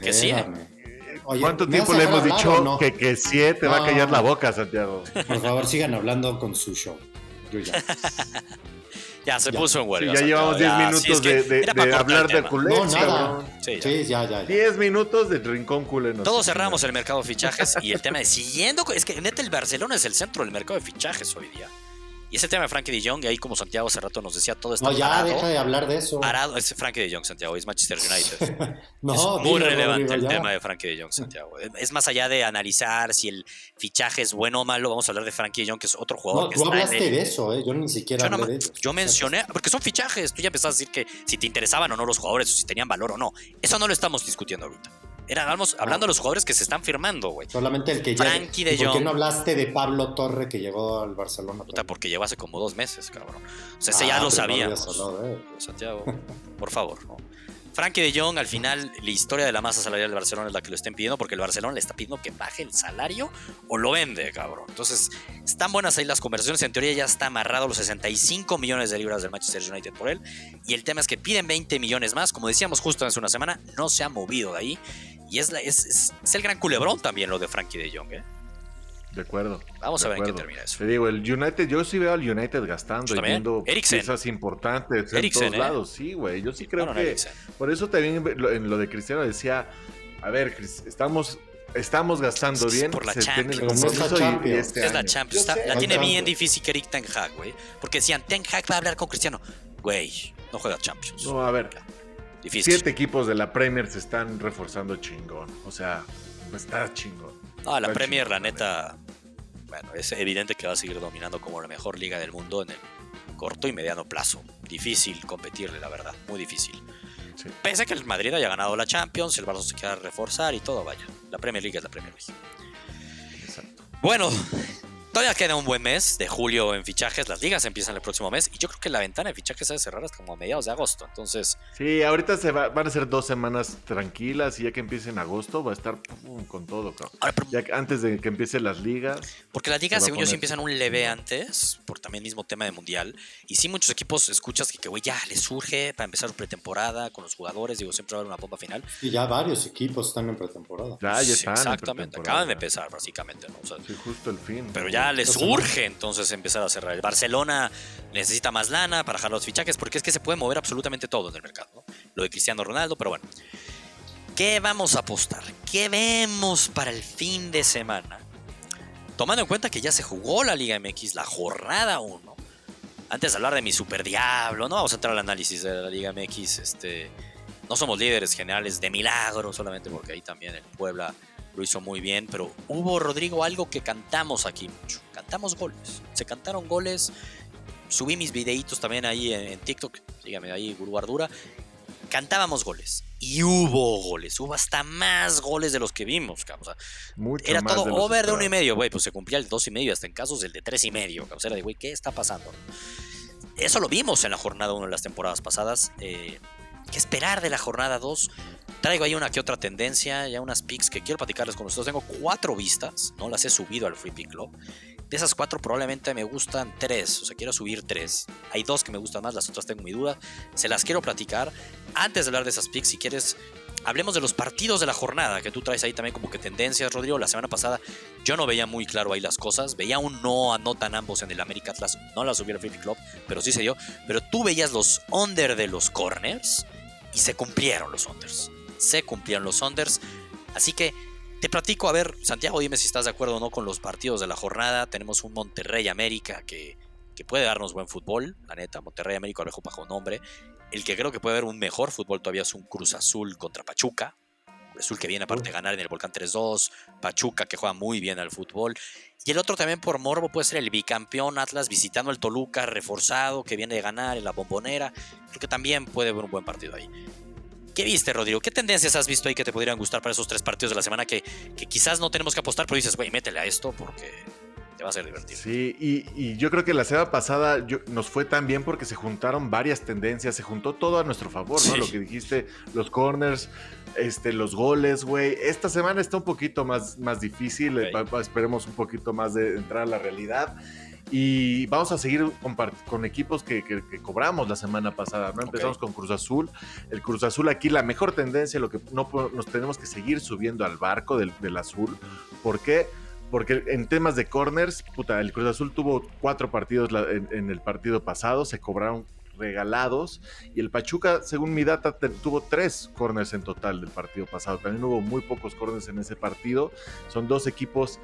Que sí. ¿Cuánto tiempo le hemos dicho que, que siete va a callar la boca, Santiago? Por favor, sigan hablando con su show. Yo ya. (laughs) Ya, se puso en huelga. ya llevamos 10 minutos de, hablar de culé. No, nada. Sí, ya, ya. 10 minutos de rincón culé. Todos cerramos el mercado de fichajes y el tema de siguiendo. Es que neta el Barcelona es el centro del mercado de fichajes hoy día. Y ese tema de Frankie de Jong, y ahí como Santiago hace rato nos decía, todo está No, ya deja de hablar de eso. Parado, es Frankie de Jong, Santiago, es Manchester United. (laughs) no, es muy relevante el tema de Frankie de Jong, Santiago. Es más allá de analizar si el fichaje es bueno o malo, vamos a hablar de Frankie de Jong, que es otro jugador. No, que tú hablaste de eso, ¿eh? yo ni siquiera hablé de eso. Yo mencioné, porque son fichajes, tú ya empezaste a decir que si te interesaban o no los jugadores, o si tenían valor o no. Eso no lo estamos discutiendo ahorita. Era, vamos, hablando de los jugadores que se están firmando, güey. Solamente el que Frankie de ¿Por qué no hablaste de Pablo Torre que llegó al Barcelona? Puta, porque llegó hace como dos meses, cabrón. O sea, ese ya ah, lo sabíamos. Santiago, por favor. ¿no? Frankie de Jong, al final, la historia de la masa salarial del Barcelona es la que lo estén pidiendo, porque el Barcelona le está pidiendo que baje el salario o lo vende, cabrón. Entonces, están buenas ahí las conversaciones. En teoría ya está amarrado los 65 millones de libras del Manchester United por él. Y el tema es que piden 20 millones más. Como decíamos justo hace una semana, no se ha movido de ahí. Y es, es, el gran culebrón también lo de Frankie de Jong, ¿eh? De acuerdo. Vamos a ver en qué termina eso. Te digo, el United, yo sí veo al United gastando y viendo piezas importantes en todos ¿eh? lados. Sí, güey. Yo sí creo que. por eso también en lo de Cristiano decía: A ver, estamos estamos gastando bien. Por la Champions. Este es la Champions. la tiene bien difícil Eric Ten Hag, güey. Porque decían, Ten Hag va a hablar con Cristiano. Güey, no juega Champions. No, a ver. Siete equipos de la Premier se están reforzando chingón. O sea, está chingón. No, la Premier, la neta, bueno, es evidente que va a seguir dominando como la mejor liga del mundo en el corto y mediano plazo. Difícil competirle, la verdad, muy difícil. Sí. Pese a que el Madrid haya ganado la Champions, el Barça se quiera reforzar y todo, vaya. La Premier League es la Premier League. Exacto. Bueno, Todavía queda un buen mes de julio en fichajes. Las ligas empiezan el próximo mes. Y yo creo que la ventana de fichajes se va a cerrar hasta como a mediados de agosto. Entonces. Sí, ahorita se van a ser dos semanas tranquilas. Y ya que empiece en agosto, va a estar con todo, ya antes de que empiecen las ligas. Porque las ligas, según yo, sí empiezan un leve antes. Por también mismo tema de mundial. Y sí, muchos equipos escuchas que, güey, ya les surge para empezar pretemporada con los jugadores. Digo, siempre va a haber una bomba final. Y ya varios equipos están en pretemporada. Ya, ya están. exactamente. Acaban de empezar, básicamente. ¿no? sí, justo el fin. Pero ya les urge entonces empezar a cerrar. El Barcelona necesita más lana para jalar los fichajes porque es que se puede mover absolutamente todo en el mercado. Lo de Cristiano Ronaldo, pero bueno. ¿Qué vamos a apostar? ¿Qué vemos para el fin de semana? Tomando en cuenta que ya se jugó la Liga MX, la jornada 1. Antes de hablar de mi super diablo, no vamos a entrar al análisis de la Liga MX. Este, no somos líderes generales de milagro, solamente porque ahí también el Puebla lo hizo muy bien, pero hubo, Rodrigo, algo que cantamos aquí mucho. Cantamos goles. Se cantaron goles. Subí mis videitos también ahí en, TikTok. Dígame ahí, Guru Cantábamos goles. Y hubo goles. Hubo hasta más goles de los que vimos, cabrón. era todo over de uno y medio, güey. Pues se cumplía el dos y medio, hasta en casos el de tres y medio. O sea, era de, güey, ¿qué está pasando? Eso lo vimos en la jornada 1 de las temporadas pasadas. Eh, ¿Qué esperar de la jornada 2? Traigo ahí una que otra tendencia, ya unas picks que quiero platicarles con ustedes. Tengo cuatro vistas, no las he subido al Free Pick Club. De esas cuatro probablemente me gustan tres, o sea, quiero subir tres. Hay dos que me gustan más, las otras tengo mi duda. Se las quiero platicar. Antes de hablar de esas picks, si quieres, hablemos de los partidos de la jornada, que tú traes ahí también como que tendencias, Rodrigo. La semana pasada yo no veía muy claro ahí las cosas. Veía un no anotan ambos en el América Atlas. No las subí al Free Pick Club, pero sí se dio. Pero tú veías los under de los corners y se cumplieron los unders se cumplían los unders. Así que te platico, a ver, Santiago, dime si estás de acuerdo o no con los partidos de la jornada. Tenemos un Monterrey América que, que puede darnos buen fútbol, la neta. Monterrey América lo dejo bajo nombre. El que creo que puede haber un mejor fútbol todavía es un Cruz Azul contra Pachuca. Cruz Azul que viene aparte de ganar en el Volcán 3-2. Pachuca que juega muy bien al fútbol. Y el otro también por morbo puede ser el bicampeón Atlas visitando el Toluca reforzado que viene de ganar en la bombonera. Creo que también puede haber un buen partido ahí. ¿Qué viste, Rodrigo? ¿Qué tendencias has visto ahí que te podrían gustar para esos tres partidos de la semana que, quizás no tenemos que apostar, pero dices, güey, métele a esto porque va a ser divertido. Sí, y, yo creo que la semana pasada nos fue tan bien porque se juntaron varias tendencias, se juntó todo a nuestro favor, ¿no? Lo que dijiste, los corners, este, los goles, güey. Esta semana está un poquito más, más difícil, esperemos un poquito más de entrar a la realidad. Y vamos a seguir con, equipos que, cobramos la semana pasada, ¿no? Empezamos con Cruz Azul. El Cruz Azul aquí, la mejor tendencia, lo que no nos tenemos que seguir subiendo al barco del, azul. ¿Por qué? Porque en temas de corners, puta, el Cruz Azul tuvo cuatro partidos en, el partido pasado, se cobraron regalados. Y el Pachuca, según mi data, tuvo tres corners en total del partido pasado. También hubo muy pocos corners en ese partido. Son dos equipos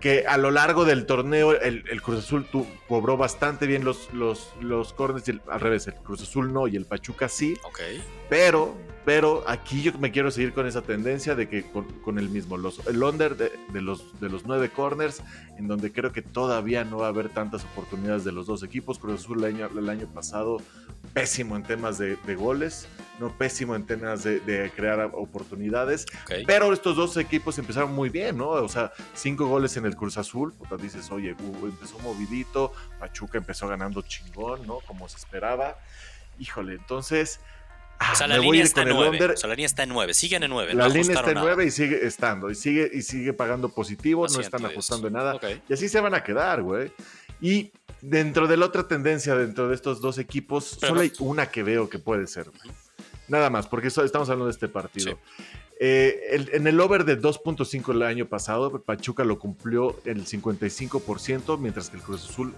que a lo largo del torneo el, Cruz Azul cobró bastante bien los, los, los corners, al revés, el Cruz Azul no y el Pachuca sí. Ok. Pero, pero aquí yo me quiero seguir con esa tendencia de que con, el mismo, los, el under de, los, de los nueve corners, en donde creo que todavía no va a haber tantas oportunidades de los dos equipos. Cruz Azul el año, el año pasado pésimo en temas de, goles, no pésimo en temas de, crear oportunidades, pero estos dos equipos empezaron muy bien, ¿no? O sea, cinco goles en el Cruz Azul, puta, dices, oye, empezó movidito, Pachuca empezó ganando chingón, ¿no? Como se esperaba. Híjole, entonces... Ah, o sea, la línea está en 9. O sea, la línea está en 9. Siguen en 9. La línea está en 9 y sigue estando. Y sigue, y sigue pagando positivo. no están ajustando en nada. Y así se van a quedar, güey. Y dentro de la otra tendencia, dentro de estos dos equipos, solo hay una que veo que puede ser. Nada más, porque estamos hablando de este partido. Eh, en el over de 2.5 el año pasado, Pachuca lo cumplió el 55%, mientras que el Cruz Azul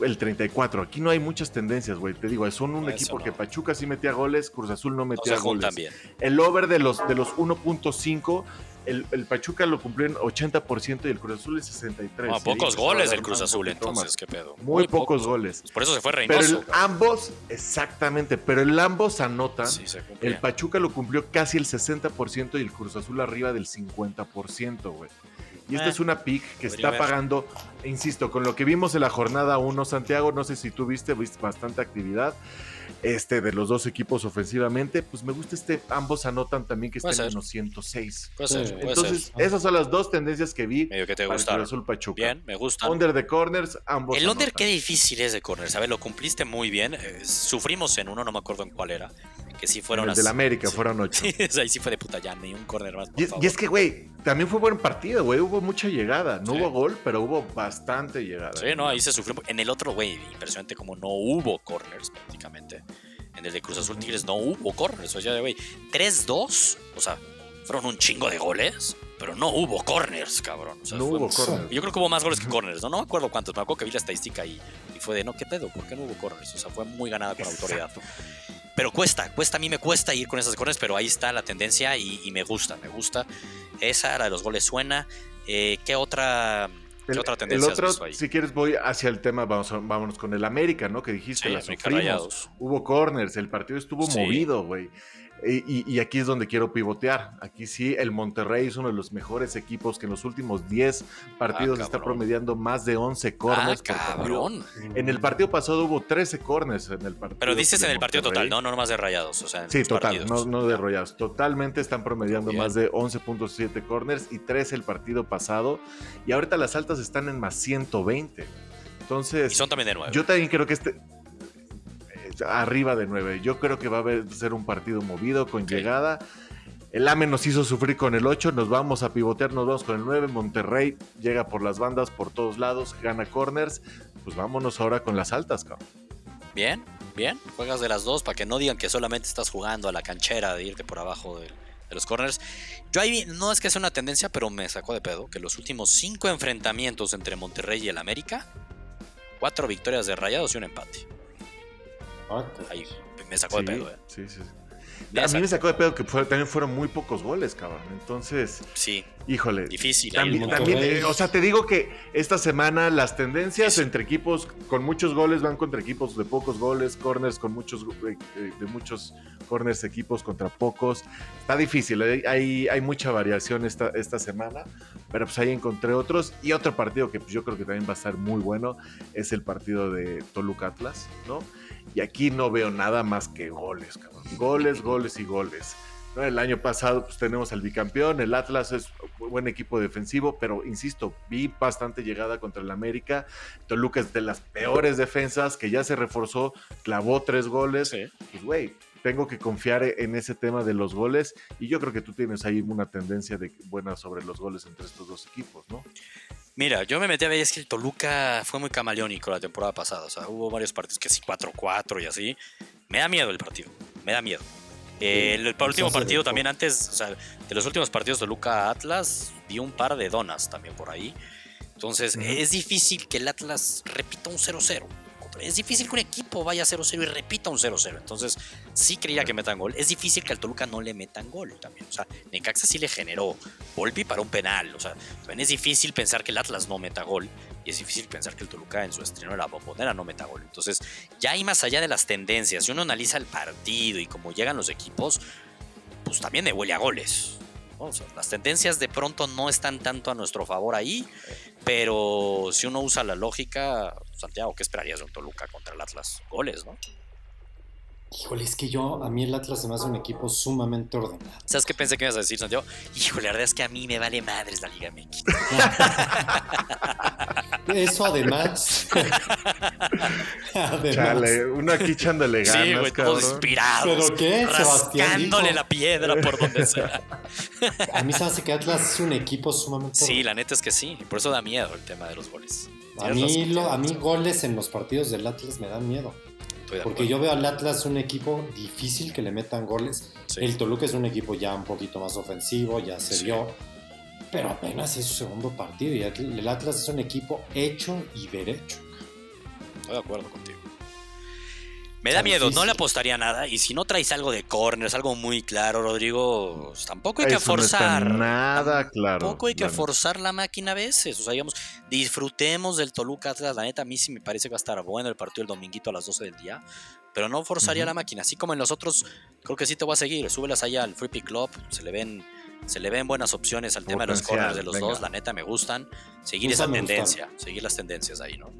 el 34. Aquí no hay muchas tendencias, güey. Te digo, son un equipo que Pachuca sí metía goles, Cruz Azul no metía goles. El over de los, de los 1.5 el, Pachuca lo cumplió en 80% y el Cruz Azul en 63%. pocos goles el Cruz Azul entonces, qué pedo. Muy, pocos, goles. Pues por eso se fue Reynoso. Pero ambos, exactamente, pero el ambos anotan. el Pachuca lo cumplió casi el 60% y el Cruz Azul arriba del 50%, güey. Y esta eh, es una pick que está pagando, insisto, con lo que vimos en la jornada 1, Santiago, no sé si tú viste, viste bastante actividad este de los dos equipos ofensivamente, pues me gusta este, ambos anotan también que estén en los 106. Entonces, esas son las dos tendencias que vi Medio que te para el Azul Pachuca. Bien, me gusta. Under corners, ambos. El under qué difícil es de corners, ¿sabes? Lo cumpliste muy bien. Eh, sufrimos en uno, no me acuerdo en cuál era. Que sí fueron el del América, fueron (laughs) ocho. Sí, ahí sí fue de puta ya, ni un corner más. y, es que, güey, también fue buen partido, güey. Hubo mucha llegada. No hubo gol, pero hubo bastante llegada. Sí, no, ahí se sufrió. En el otro, güey, impresionante como no hubo corners prácticamente. En el de Cruz Azul Tigres no hubo corners. O sea, güey, 3-2. O sea, fueron un chingo de goles. Pero no hubo corners, cabrón. no hubo corners. Yo creo que hubo más goles que corners, ¿no? No me acuerdo cuántos. Me acuerdo que vi la estadística y, y fue de, no, ¿qué pedo? ¿Por qué no hubo corners? O sea, fue muy ganada con autoridad. Pero cuesta, cuesta, a mí me cuesta ir con esas corners, pero ahí está la tendencia y, me gusta, me gusta. Esa, la de los goles suena. Eh, ¿Qué otra el, otra tendencia otro, si quieres, voy hacia el tema, vamos, vámonos con el América, ¿no? Que dijiste, la sufrimos. Hubo corners, el partido estuvo movido, güey. Y, aquí es donde quiero pivotear. Aquí sí, el Monterrey es uno de los mejores equipos que en los últimos 10 partidos ah, está promediando más de 11 corners. Ah, cabrón. En el partido pasado hubo 13 corners en el partido. Pero dices en el partido total, no, no más de rayados. O sea, sí, total, no, no, de rayados. Totalmente están promediando más de 11.7 corners y 13 el partido pasado. Y ahorita las altas están en más 120. Entonces. Y son también de nuevo. Yo también creo que este arriba de 9. Yo creo que va a ser un partido movido, con llegada. El AME nos hizo sufrir con el 8, nos vamos a pivotear, nos vamos con el 9. Monterrey llega por las bandas, por todos lados, gana corners. Pues vámonos ahora con las altas, cabrón. Bien, bien. Juegas de las dos para que no digan que solamente estás jugando a la canchera de irte por abajo de, de los corners. Yo ahí no es que sea una tendencia, pero me sacó de pedo que los últimos cinco enfrentamientos entre Monterrey y el América, cuatro victorias de rayados y un empate. Ahí me sacó de pedo, eh. Sí, sí. A mí me sacó de pedo que también fueron muy pocos goles, cabrón. Entonces, sí. Híjole. Difícil. También, eh, o sea, te digo que esta semana las tendencias entre equipos con muchos goles van contra equipos de pocos goles, corners con muchos eh, de muchos corners equipos contra pocos. Está difícil, hay, hay mucha variación esta, esta semana, pero pues ahí encontré otros. Y otro partido que pues, yo creo que también va a estar muy bueno es el partido de Toluca Atlas, ¿no? Y aquí no veo nada más que goles, cabrón. Goles, goles y goles. El año pasado pues, tenemos al bicampeón, el Atlas es un buen equipo defensivo, pero insisto, vi bastante llegada contra el América. Toluca es de las peores defensas, que ya se reforzó, clavó tres goles. Pues, güey, tengo que confiar en ese tema de los goles y yo creo que tú tienes ahí una tendencia de buena sobre los goles entre estos dos equipos, ¿no? Mira, yo me metí a ver, es que el Toluca fue muy camaleónico la temporada pasada. O sea, hubo varios partidos que sí, 4-4 y así. Me da miedo el partido, me da miedo. el, último partido también antes, o sea, de los últimos partidos de Toluca Atlas, vi un par de donas también por ahí. Entonces, es difícil que el Atlas repita un 0-0 es difícil que un equipo vaya a 0-0 y repita un 0-0. Entonces, sí creía que metan gol. Es difícil que al Toluca no le metan gol también. O sea, Necaxa sí le generó. Volpi para un penal. O sea, también es difícil pensar que el Atlas no meta gol. Y es difícil pensar que el Toluca en su estreno de la bombonera no meta gol. Entonces, ya hay más allá de las tendencias. Si uno analiza el partido y cómo llegan los equipos, pues también me huele a goles. las tendencias de pronto no están tanto a nuestro favor ahí, pero si uno usa la lógica, Santiago, ¿qué esperarías de un Toluca contra el Atlas? Goles, ¿no? Híjole, es que yo, a mí el Atlas se me hace un equipo sumamente ordenado. ¿Sabes qué pensé que ibas a decir, Santiago? Híjole, la verdad es que a mí me vale madres la Liga MX. (laughs) Eso además. (laughs) además. Chale, uno aquí echándole ganas, Sí, güey, todos inspirados. ¿Pero qué? Rascándole la piedra por donde sea. a mí se me hace que Atlas es un equipo sumamente Sí, la neta es que sí. Por eso da miedo el tema de los goles. A mí, lo, a mí goles en los partidos del Atlas me dan miedo. Porque yo veo al Atlas un equipo difícil que le metan goles. El Toluca es un equipo ya un poquito más ofensivo, ya se vio. Pero apenas es su segundo partido y el Atlas es un equipo hecho y derecho. Estoy de acuerdo contigo. Me da miedo, no le apostaría nada. Y si no traes algo de corners, algo muy claro, Rodrigo, pues, tampoco hay que forzar. nada claro. Tampoco hay que forzar la máquina a veces. O sea, digamos, disfrutemos del Toluca Atlas. La neta, a mí sí me parece que va a estar bueno el partido el dominguito a las 12 del día. Pero no forzaría la máquina. Así como en los otros, creo que sí te voy a seguir. Súbelas allá al Free Pick Club. Se le ven se le ven buenas opciones al tema de los corners de los dos, la neta me gustan. Seguir esa tendencia, seguir las tendencias ahí, ¿no?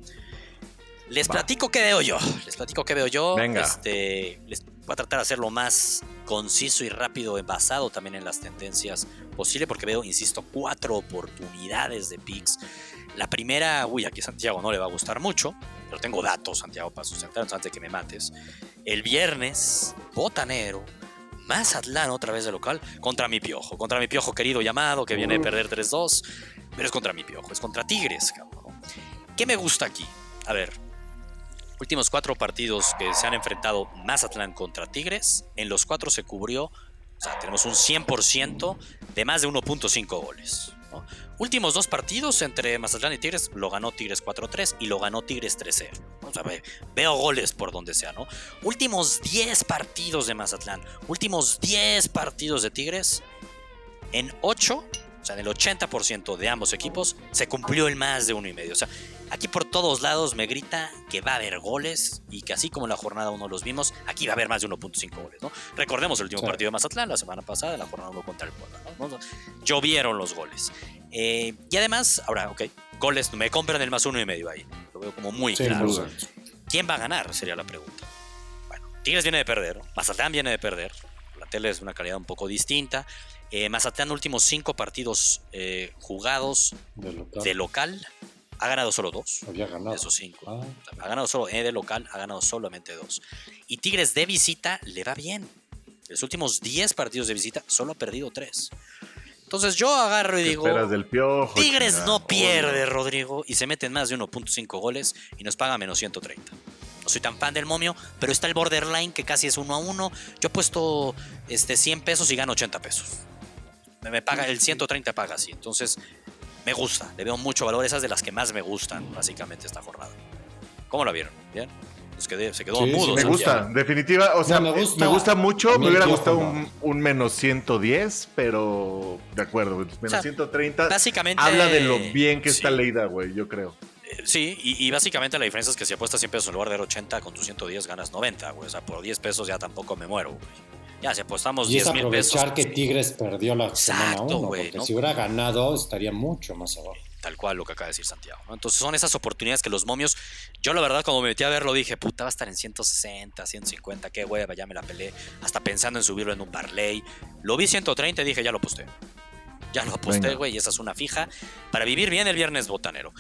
Les platico qué veo yo. Les platico qué veo yo. Venga. Este, les voy a tratar de hacerlo más conciso y rápido, basado también en las tendencias posible, porque veo, insisto, cuatro oportunidades de picks. La primera, uy, aquí Santiago no le va a gustar mucho, pero tengo datos, Santiago, para sustentar antes de que me mates. El viernes, Botanero, Mazatlán otra vez de local, contra mi piojo, contra mi piojo querido llamado, que viene a perder 3-2, pero es contra mi piojo, es contra Tigres, cabrón. ¿Qué me gusta aquí? A ver, últimos cuatro partidos que se han enfrentado Mazatlán contra Tigres, en los cuatro se cubrió, o sea, tenemos un 100% de más de 1.5 goles. Últimos dos partidos entre Mazatlán y Tigres, lo ganó Tigres 4-3 y lo ganó Tigres 3-0. O sea, veo goles por donde sea, ¿no? Últimos 10 partidos de Mazatlán, últimos 10 partidos de Tigres, en 8 o sea, en el 80% de ambos equipos se cumplió el más de uno y medio. O sea, aquí por todos lados me grita que va a haber goles y que así como en la jornada 1 los vimos, aquí va a haber más de 1.5 goles, ¿no? Recordemos el último partido de Mazatlán la semana pasada, la jornada 1 contra el Puebla, ¿no? Llovieron los goles. Eh, y además, ahora, ok, goles, me compran el más uno y medio ahí. Lo veo como muy claro. ¿Quién va a ganar? Sería la pregunta. Bueno, Tigres viene de perder, Mazatlán viene de perder. La tele es una calidad un poco distinta. Eh, Mazatlán, últimos cinco partidos eh, jugados de local. Ha ganado solo dos. Había ganado. Esos cinco. Ah. Ha ganado solo eh, de local, ha ganado solamente dos. Y Tigres de visita le va bien. Los últimos 10 partidos de visita solo ha perdido tres. Entonces yo agarro y digo, del piojo, Tigres no pierde, Rodrigo, y se meten más de 1.5 goles y nos paga menos 130. No soy tan fan del momio, pero está el borderline que casi es uno a uno. Yo he puesto este, 100 pesos y gano 80 pesos me paga el 130 paga así. Entonces, me gusta, le veo mucho valor. Esas de las que más me gustan, básicamente, esta jornada. ¿Cómo la vieron? ¿Bien? se quedó mudo. Me gusta, definitiva. O sea, me, gusta, mucho. Me hubiera gustado un, menos 110, pero de acuerdo, menos 130. Básicamente. Habla de lo bien que está leída, güey, yo creo. Eh, sí, y, básicamente la diferencia es que si apuestas 100 pesos en lugar de 80, con tus 110 ganas 90, güey. O sea, por 10 pesos ya tampoco me muero, güey. Ya, si apostamos 10 pesos. aprovechar que Tigres perdió la semana 1, porque si hubiera ganado estaría mucho más abajo. tal cual lo que acaba de decir Santiago. Entonces son esas oportunidades que los momios, yo la verdad cuando me metí a verlo dije, puta, va a estar en 160, 150, qué hueva, ya me la pelé, hasta pensando en subirlo en un parlay. Lo vi 130 y dije, ya lo aposté. Ya lo aposté, güey, y esa es una fija para vivir bien el viernes botanero.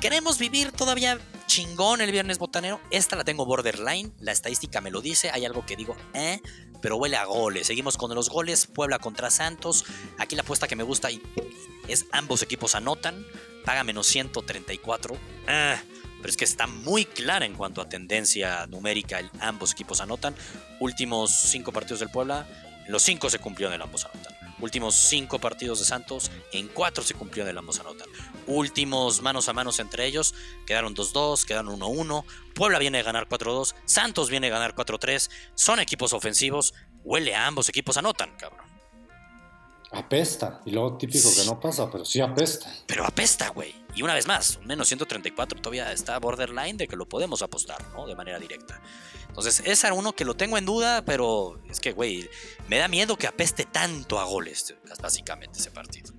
¿Queremos vivir todavía chingón el viernes botanero? Esta la tengo borderline, la estadística me lo dice, hay algo que digo, eh, pero huele a goles. Seguimos con los goles, Puebla contra Santos. Aquí la apuesta que me gusta es ambos equipos anotan, paga menos 134. Ah, pero es que está muy clara en cuanto a tendencia numérica, ambos equipos anotan. Últimos cinco partidos del Puebla, los cinco se cumplió en el ambos anotan. Últimos cinco partidos de Santos, en cuatro se cumplió en el ambos anotan. Últimos manos a manos entre ellos, quedaron 2-2, quedaron 1-1. Puebla viene a ganar 4-2, Santos viene a ganar 4-3. Son equipos ofensivos, huele a ambos equipos anotan, cabrón. Apesta. Y luego típico que no pasa, pero sí apesta. Pero apesta, güey. Y una vez más, menos 134 todavía está borderline de que lo podemos apostar, ¿no? De manera directa. Entonces, ese era uno que lo tengo en duda, pero es que, güey, me da miedo que apeste tanto a goles, básicamente, ese partido.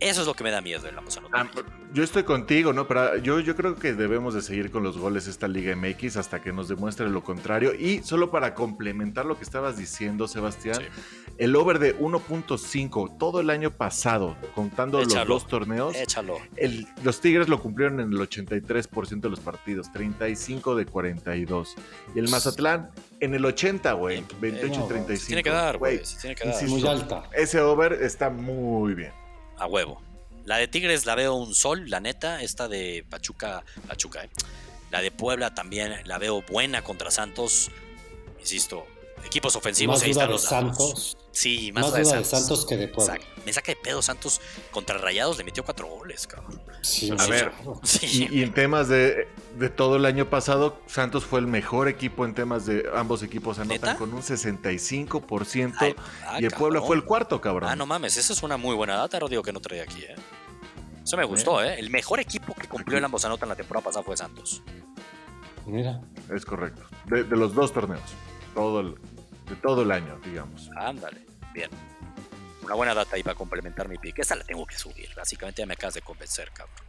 Eso es lo que me da miedo de la ah, Yo estoy contigo, ¿no? Pero yo, yo creo que debemos de seguir con los goles esta Liga MX hasta que nos demuestre lo contrario. Y solo para complementar lo que estabas diciendo, Sebastián, el over de 1.5 todo el año pasado, contando los dos torneos, échalo. los Tigres lo cumplieron en el 83% de los partidos, 35 de 42. Y el Mazatlán en el 80, güey, 28 35. Tiene que dar, güey. Tiene que dar. muy alta. Ese over está muy bien. A huevo. La de Tigres la veo un sol, la neta. Esta de Pachuca, Pachuca, eh. La de Puebla también la veo buena contra Santos. Insisto, equipos ofensivos. Más duda de Santos. Sí, más, duda de Santos. de Santos. que de Puebla. Me saca de pedo Santos contra Rayados, le metió cuatro goles, cabrón. Sí, a ver, y, en temas de, de, todo el año pasado, Santos fue el mejor equipo en temas de ambos equipos anotan con un 65% y el Puebla fue el cuarto, cabrón. Ah, no mames, esa es una muy buena data, Rodrigo, que no traía aquí, ¿eh? Eso me gustó, ¿eh? El mejor equipo que cumplió el ambos anotan la temporada pasada fue Santos. Mira. Es correcto. De, de los dos torneos. Todo el, de todo el año, digamos. Ándale, bien. Una buena data ahí para complementar mi pick. Esa la tengo que subir. Básicamente ya me acabas de convencer, cabrón.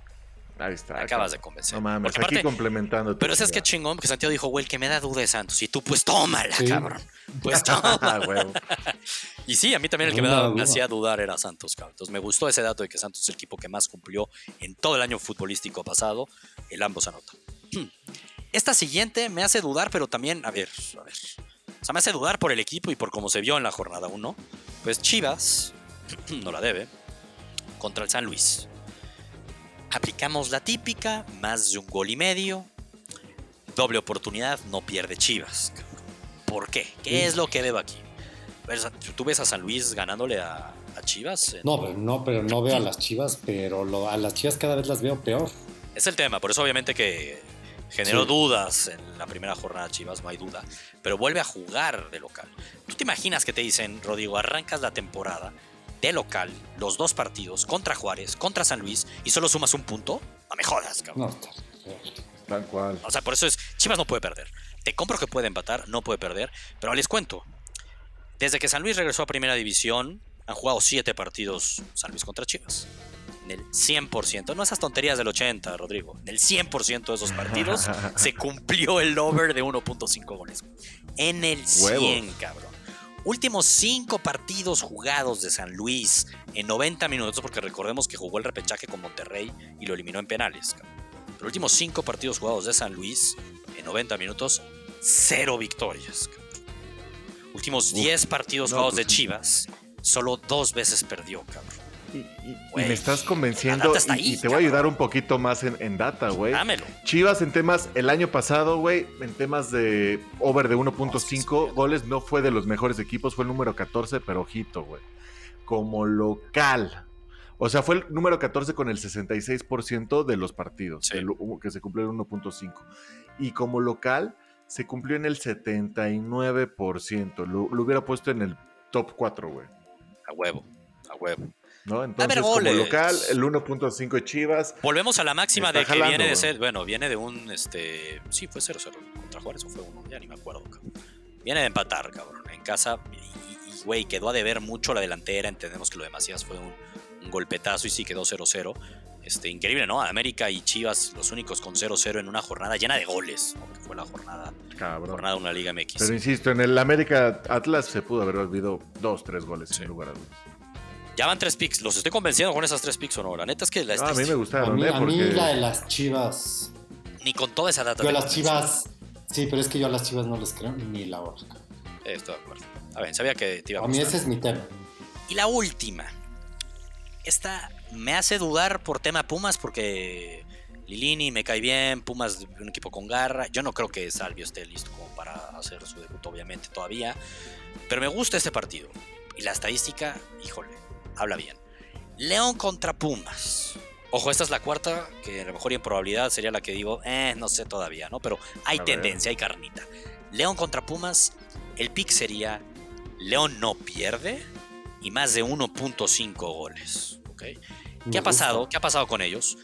Ahí está. Me acabas de convencer. No mames, aquí complementando. Pero es que chingón, porque Santiago dijo, güey, el que me da duda de Santos. Y tú, pues tómala, cabrón. Pues (laughs) tómala. (laughs) y sí, a mí también el que me, hacía dudar era Santos, cabrón. Entonces me gustó ese dato de que Santos es el equipo que más cumplió en todo el año futbolístico pasado. El ambos anota. Esta siguiente me hace dudar, pero también, a ver, a ver. O sea, me hace dudar por el equipo y por cómo se vio en la jornada 1. Pues Chivas, (clears throat) no la debe, contra el San Luis. Aplicamos la típica, más de un gol y medio. Doble oportunidad, no pierde Chivas. ¿Por qué? ¿Qué es lo que veo aquí? ¿Tú ves a San Luis ganándole a, Chivas? No, pero no, pero no veo a las Chivas, pero a las Chivas cada vez las veo peor. Es el tema, por eso obviamente que Generó dudas en la primera jornada Chivas, no hay duda. Pero vuelve a jugar de local. ¿Tú te imaginas que te dicen, Rodrigo, arrancas la temporada de local, los dos partidos, contra Juárez, contra San Luis, y solo sumas un punto? No me jodas, cabrón. No, tal cual. O sea, por eso es, Chivas no puede perder. Te compro que puede empatar, no puede perder. Pero les cuento, desde que San Luis regresó a Primera División, han jugado siete partidos San Luis contra Chivas en el 100%, no esas tonterías del 80, Rodrigo, en el 100% de esos partidos (laughs) se cumplió el over de 1.5 goles. En el 100, cabrón. Últimos 5 partidos jugados de San Luis en 90 minutos, porque recordemos que jugó el repechaje con Monterrey y lo eliminó en penales. Cabrón. Los últimos 5 partidos jugados de San Luis en 90 minutos, 0 victorias. Últimos 10 partidos jugados de pues Chivas, solo dos veces perdió, cabrón. Y, me estás convenciendo y, te voy a ayudar un poquito más en, data, güey. Dámelo. Chivas en temas, el año pasado, güey, en temas de over de 1.5 goles, no fue de los mejores equipos, fue el número 14, pero ojito, güey. Como local. O sea, fue el número 14 con el 66% de los partidos, que se cumplió en 1.5. Y como local, se cumplió en el 79%. Lo, lo hubiera puesto en el top 4, güey. A huevo, a huevo. ¿No? Entonces, como local, el 1.5 de Chivas. Volvemos a la máxima de que viene de ser, bueno, viene de un, este, sí, fue 0-0 contra Juárez o fue uno, ya ni me acuerdo, Viene de empatar, cabrón, en casa y, güey, quedó a deber mucho la delantera, entendemos que lo de Macías fue un, golpetazo y sí quedó 0-0. Este, increíble, ¿no? América y Chivas, los únicos con 0-0 en una jornada llena de goles, que fue la jornada, jornada de una Liga MX. Pero insisto, en el América Atlas se pudo haber olvidado dos, tres goles sin lugar a dudas. Ya van tres picks. ¿Los estoy convenciendo con esas tres picks o no? La neta es que la a mí me gustaron. A mí, ¿eh? la de las chivas. Ni con toda esa data. Yo a las chivas. Sí, pero es que yo a las chivas no les creo ni la hora. estoy de acuerdo. A ver, sabía que te iba a A mí ese es mi tema. Y la última. Esta me hace dudar por tema Pumas porque Lilini me cae bien, Pumas un equipo con garra. Yo no creo que Salvio esté listo como para hacer su debut, obviamente, todavía. Pero me gusta este partido. Y la estadística, híjole, habla bien. León contra Pumas. Ojo, esta es la cuarta, que a lo mejor y en probabilidad sería la que digo, eh, no sé todavía, ¿no? Pero hay tendencia, hay carnita. León contra Pumas, el pick sería León no pierde y más de 1.5 goles. ¿Qué ha pasado? ¿Qué ha pasado con ellos?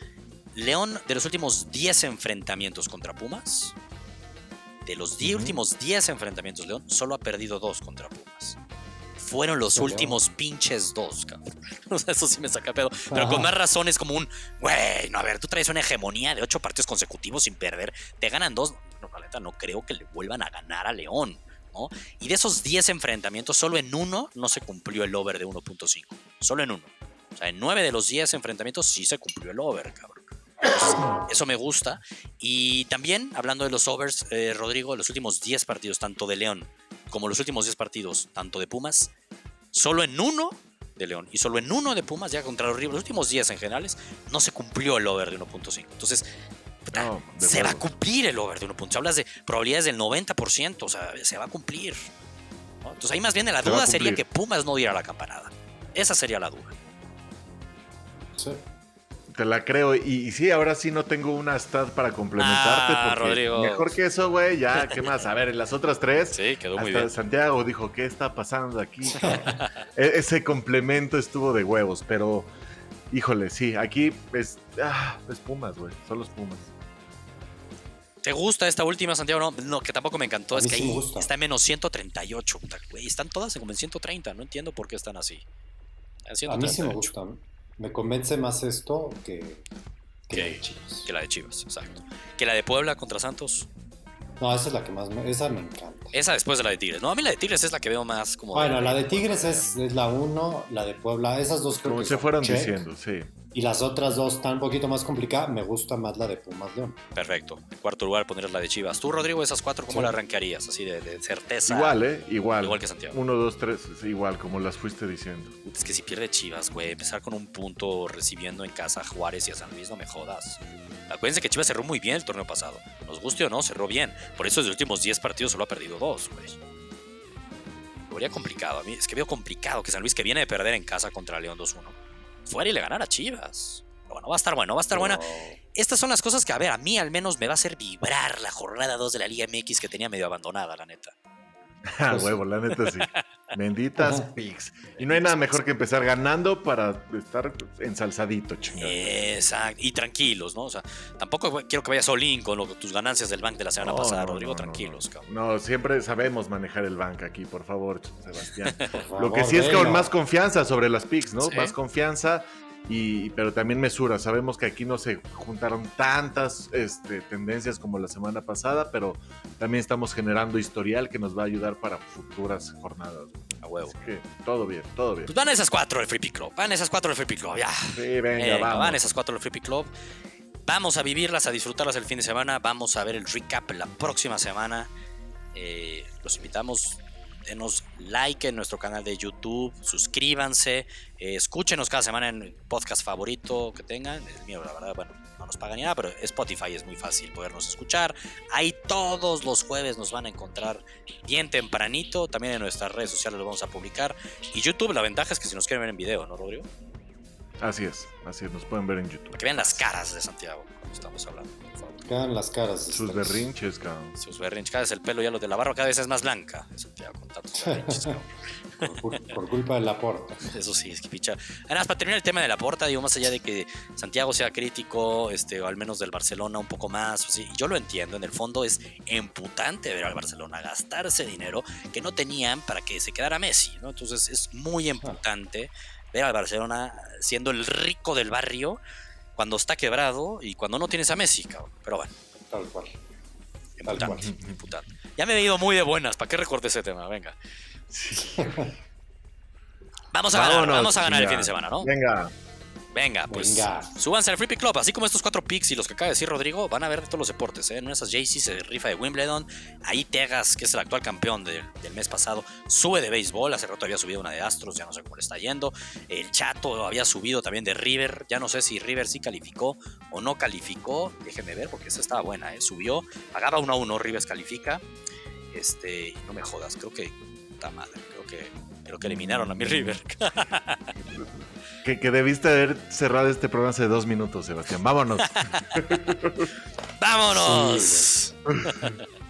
León, de los últimos 10 enfrentamientos contra Pumas, de los últimos 10 enfrentamientos, León solo ha perdido dos contra Pumas fueron los últimos pinches dos, cabrón. (laughs) eso sí me saca pedo. Pero con más razón es como un, güey, no, a ver, tú traes una hegemonía de ocho partidos consecutivos sin perder, te ganan dos. No, la no creo que le vuelvan a ganar a León, ¿no? Y de esos 10 enfrentamientos, solo en uno no se cumplió el over de 1.5. Solo en uno. O sea, en 9 de los 10 enfrentamientos sí se cumplió el over, cabrón. eso me gusta. Y también, hablando de los overs, eh, Rodrigo, los últimos 10 partidos, tanto de León como los últimos 10 partidos, tanto de Pumas, solo en uno de León y solo en uno de Pumas, ya contra los Rivers, los últimos 10 en generales, no se cumplió el over de 1.5. Entonces, se va a cumplir el over de 1.5. Hablas de probabilidades del 90%, o sea, se va a cumplir. Entonces, ahí más bien la duda sería que Pumas no diera la campanada. Esa sería la duda. Sí. Te la creo. Y, sí, ahora sí no tengo una stat para complementarte. Ah, Rodrigo. Mejor que eso, güey. Ya, ¿qué (laughs) más? A ver, en las otras tres. Sí, quedó muy bien. Santiago dijo, ¿qué está pasando aquí? E, ese complemento estuvo de huevos, pero. Híjole, sí, aquí es, ah, es Pumas, güey. Son los Pumas. ¿Te gusta esta última, Santiago? No, que tampoco me encantó. es que ahí está en menos 138. Güey, están todas como en 130. No entiendo por qué están así. A mí sí me gusta. Me convence más esto que, que, la de Chivas. Que la de Chivas, exacto. Que la de Puebla contra Santos. No, esa es la que más me, esa me encanta. Esa después de la de Tigres. No, a mí la de Tigres es la que veo más como. Bueno, la de Tigres es, es la uno, la de Puebla, esas dos creo Como se fueron diciendo, sí. Y las otras dos están un poquito más complicadas. Me gusta más la de Pumas León. Perfecto. En cuarto lugar pondrías la de Chivas. Tú, Rodrigo, esas cuatro, ¿cómo la arrancarías? Así de, certeza. Igual, ¿eh? Igual. Igual que Santiago. Uno, dos, tres, igual, como las fuiste diciendo. Es que si pierde Chivas, güey, empezar con un punto recibiendo en casa a Juárez y a San Luis, no me jodas. Acuérdense que Chivas cerró muy bien el torneo pasado. Nos guste o no, cerró bien. Por eso, de los últimos 10 partidos solo ha perdido dos, güey. Lo vería complicado. A mí es que veo complicado que San Luis, que viene de perder en casa contra León 2-1, fuera y le ganara a Chivas bueno, va a estar bueno, va a estar buena. Estas son las cosas que, a ver, a mí al menos me va a hacer vibrar la jornada 2 de la Liga MX que tenía medio abandonada, la neta. (laughs) Ah, huevo, la neta sí. (laughs) Benditas pigs. Y no hay nada mejor que empezar ganando para estar ensalzadito, chingado. Exacto. Y tranquilos, ¿no? O sea, tampoco quiero que vayas all con tus ganancias del bank de la semana pasada, Rodrigo. tranquilos, cabrón. No, siempre sabemos manejar el bank aquí, por favor, Sebastián. (laughs) Lo que sí es con más confianza sobre las pigs, ¿no? Más confianza y, pero también mesura. Sabemos que aquí no se juntaron tantas este, tendencias como la semana pasada, pero también estamos generando historial que nos va a ayudar para futuras jornadas. A huevo. Así que todo bien, todo bien. Pues van esas cuatro del Free Pick Club. Van esas cuatro del Free Pick Club, ya. Sí, venga, vamos. Van esas cuatro del Free Pick Club. Vamos a vivirlas, a disfrutarlas el fin de semana. Vamos a ver el recap la próxima semana. Eh, los invitamos denos like en nuestro canal de YouTube, suscríbanse, eh, escúchenos cada semana en el podcast favorito que tengan. El mío, la verdad, bueno, no nos pagan ni nada, pero Spotify es muy fácil podernos escuchar. Ahí todos los jueves nos van a encontrar bien tempranito. También en nuestras redes sociales lo vamos a publicar. Y YouTube, la ventaja es que si nos quieren ver en video, ¿no, Rodrigo? Así es, así es, nos pueden ver en YouTube. Para que vean las caras de Santiago cuando estamos hablando. Quedan las caras. Sus berrinches, cabrón. Sus berrinches, cada vez el pelo ya lo de la barba cada vez es más blanca. Santiago, con tantos berrinches, por, culpa de la porta. (laughs) Eso sí, es que picha. Además, para terminar el tema de la porta, digo, más allá de que Santiago sea crítico, este, o al menos del Barcelona un poco más, así, yo lo entiendo, en el fondo es emputante ver al Barcelona gastarse dinero que no tenían para que se quedara Messi, ¿no? Entonces es muy emputante ver al Barcelona siendo el rico del barrio cuando está quebrado y cuando no tienes a Messi, cabrón. Pero bueno. Tal cual. Ya me he ido muy de buenas. ¿Para qué recorte ese tema? Venga. vamos a ganar, vamos a ganar el fin de semana, ¿no? Venga. Venga, pues súbanse al Free Pick Club. Así como estos cuatro picks y los que acaba de decir Rodrigo, van a ver todos los deportes. ¿eh? En esas JCs se rifa de Wimbledon. Ahí Tegas, que es el actual campeón del mes pasado, sube de béisbol. Hace rato había subido una de Astros, ya no sé cómo le está yendo. El Chato había subido también de River. Ya no sé si River sí calificó o no calificó. Déjenme ver porque esa estaba buena. ¿eh? Subió, pagaba 1 a 1, Rivers califica. Este, no me jodas, creo que. Puta madre, creo que, creo que eliminaron a mi River. (laughs) Que, debiste haber cerrado este programa hace dos minutos, Sebastián. Vámonos. (laughs) Vámonos. (laughs)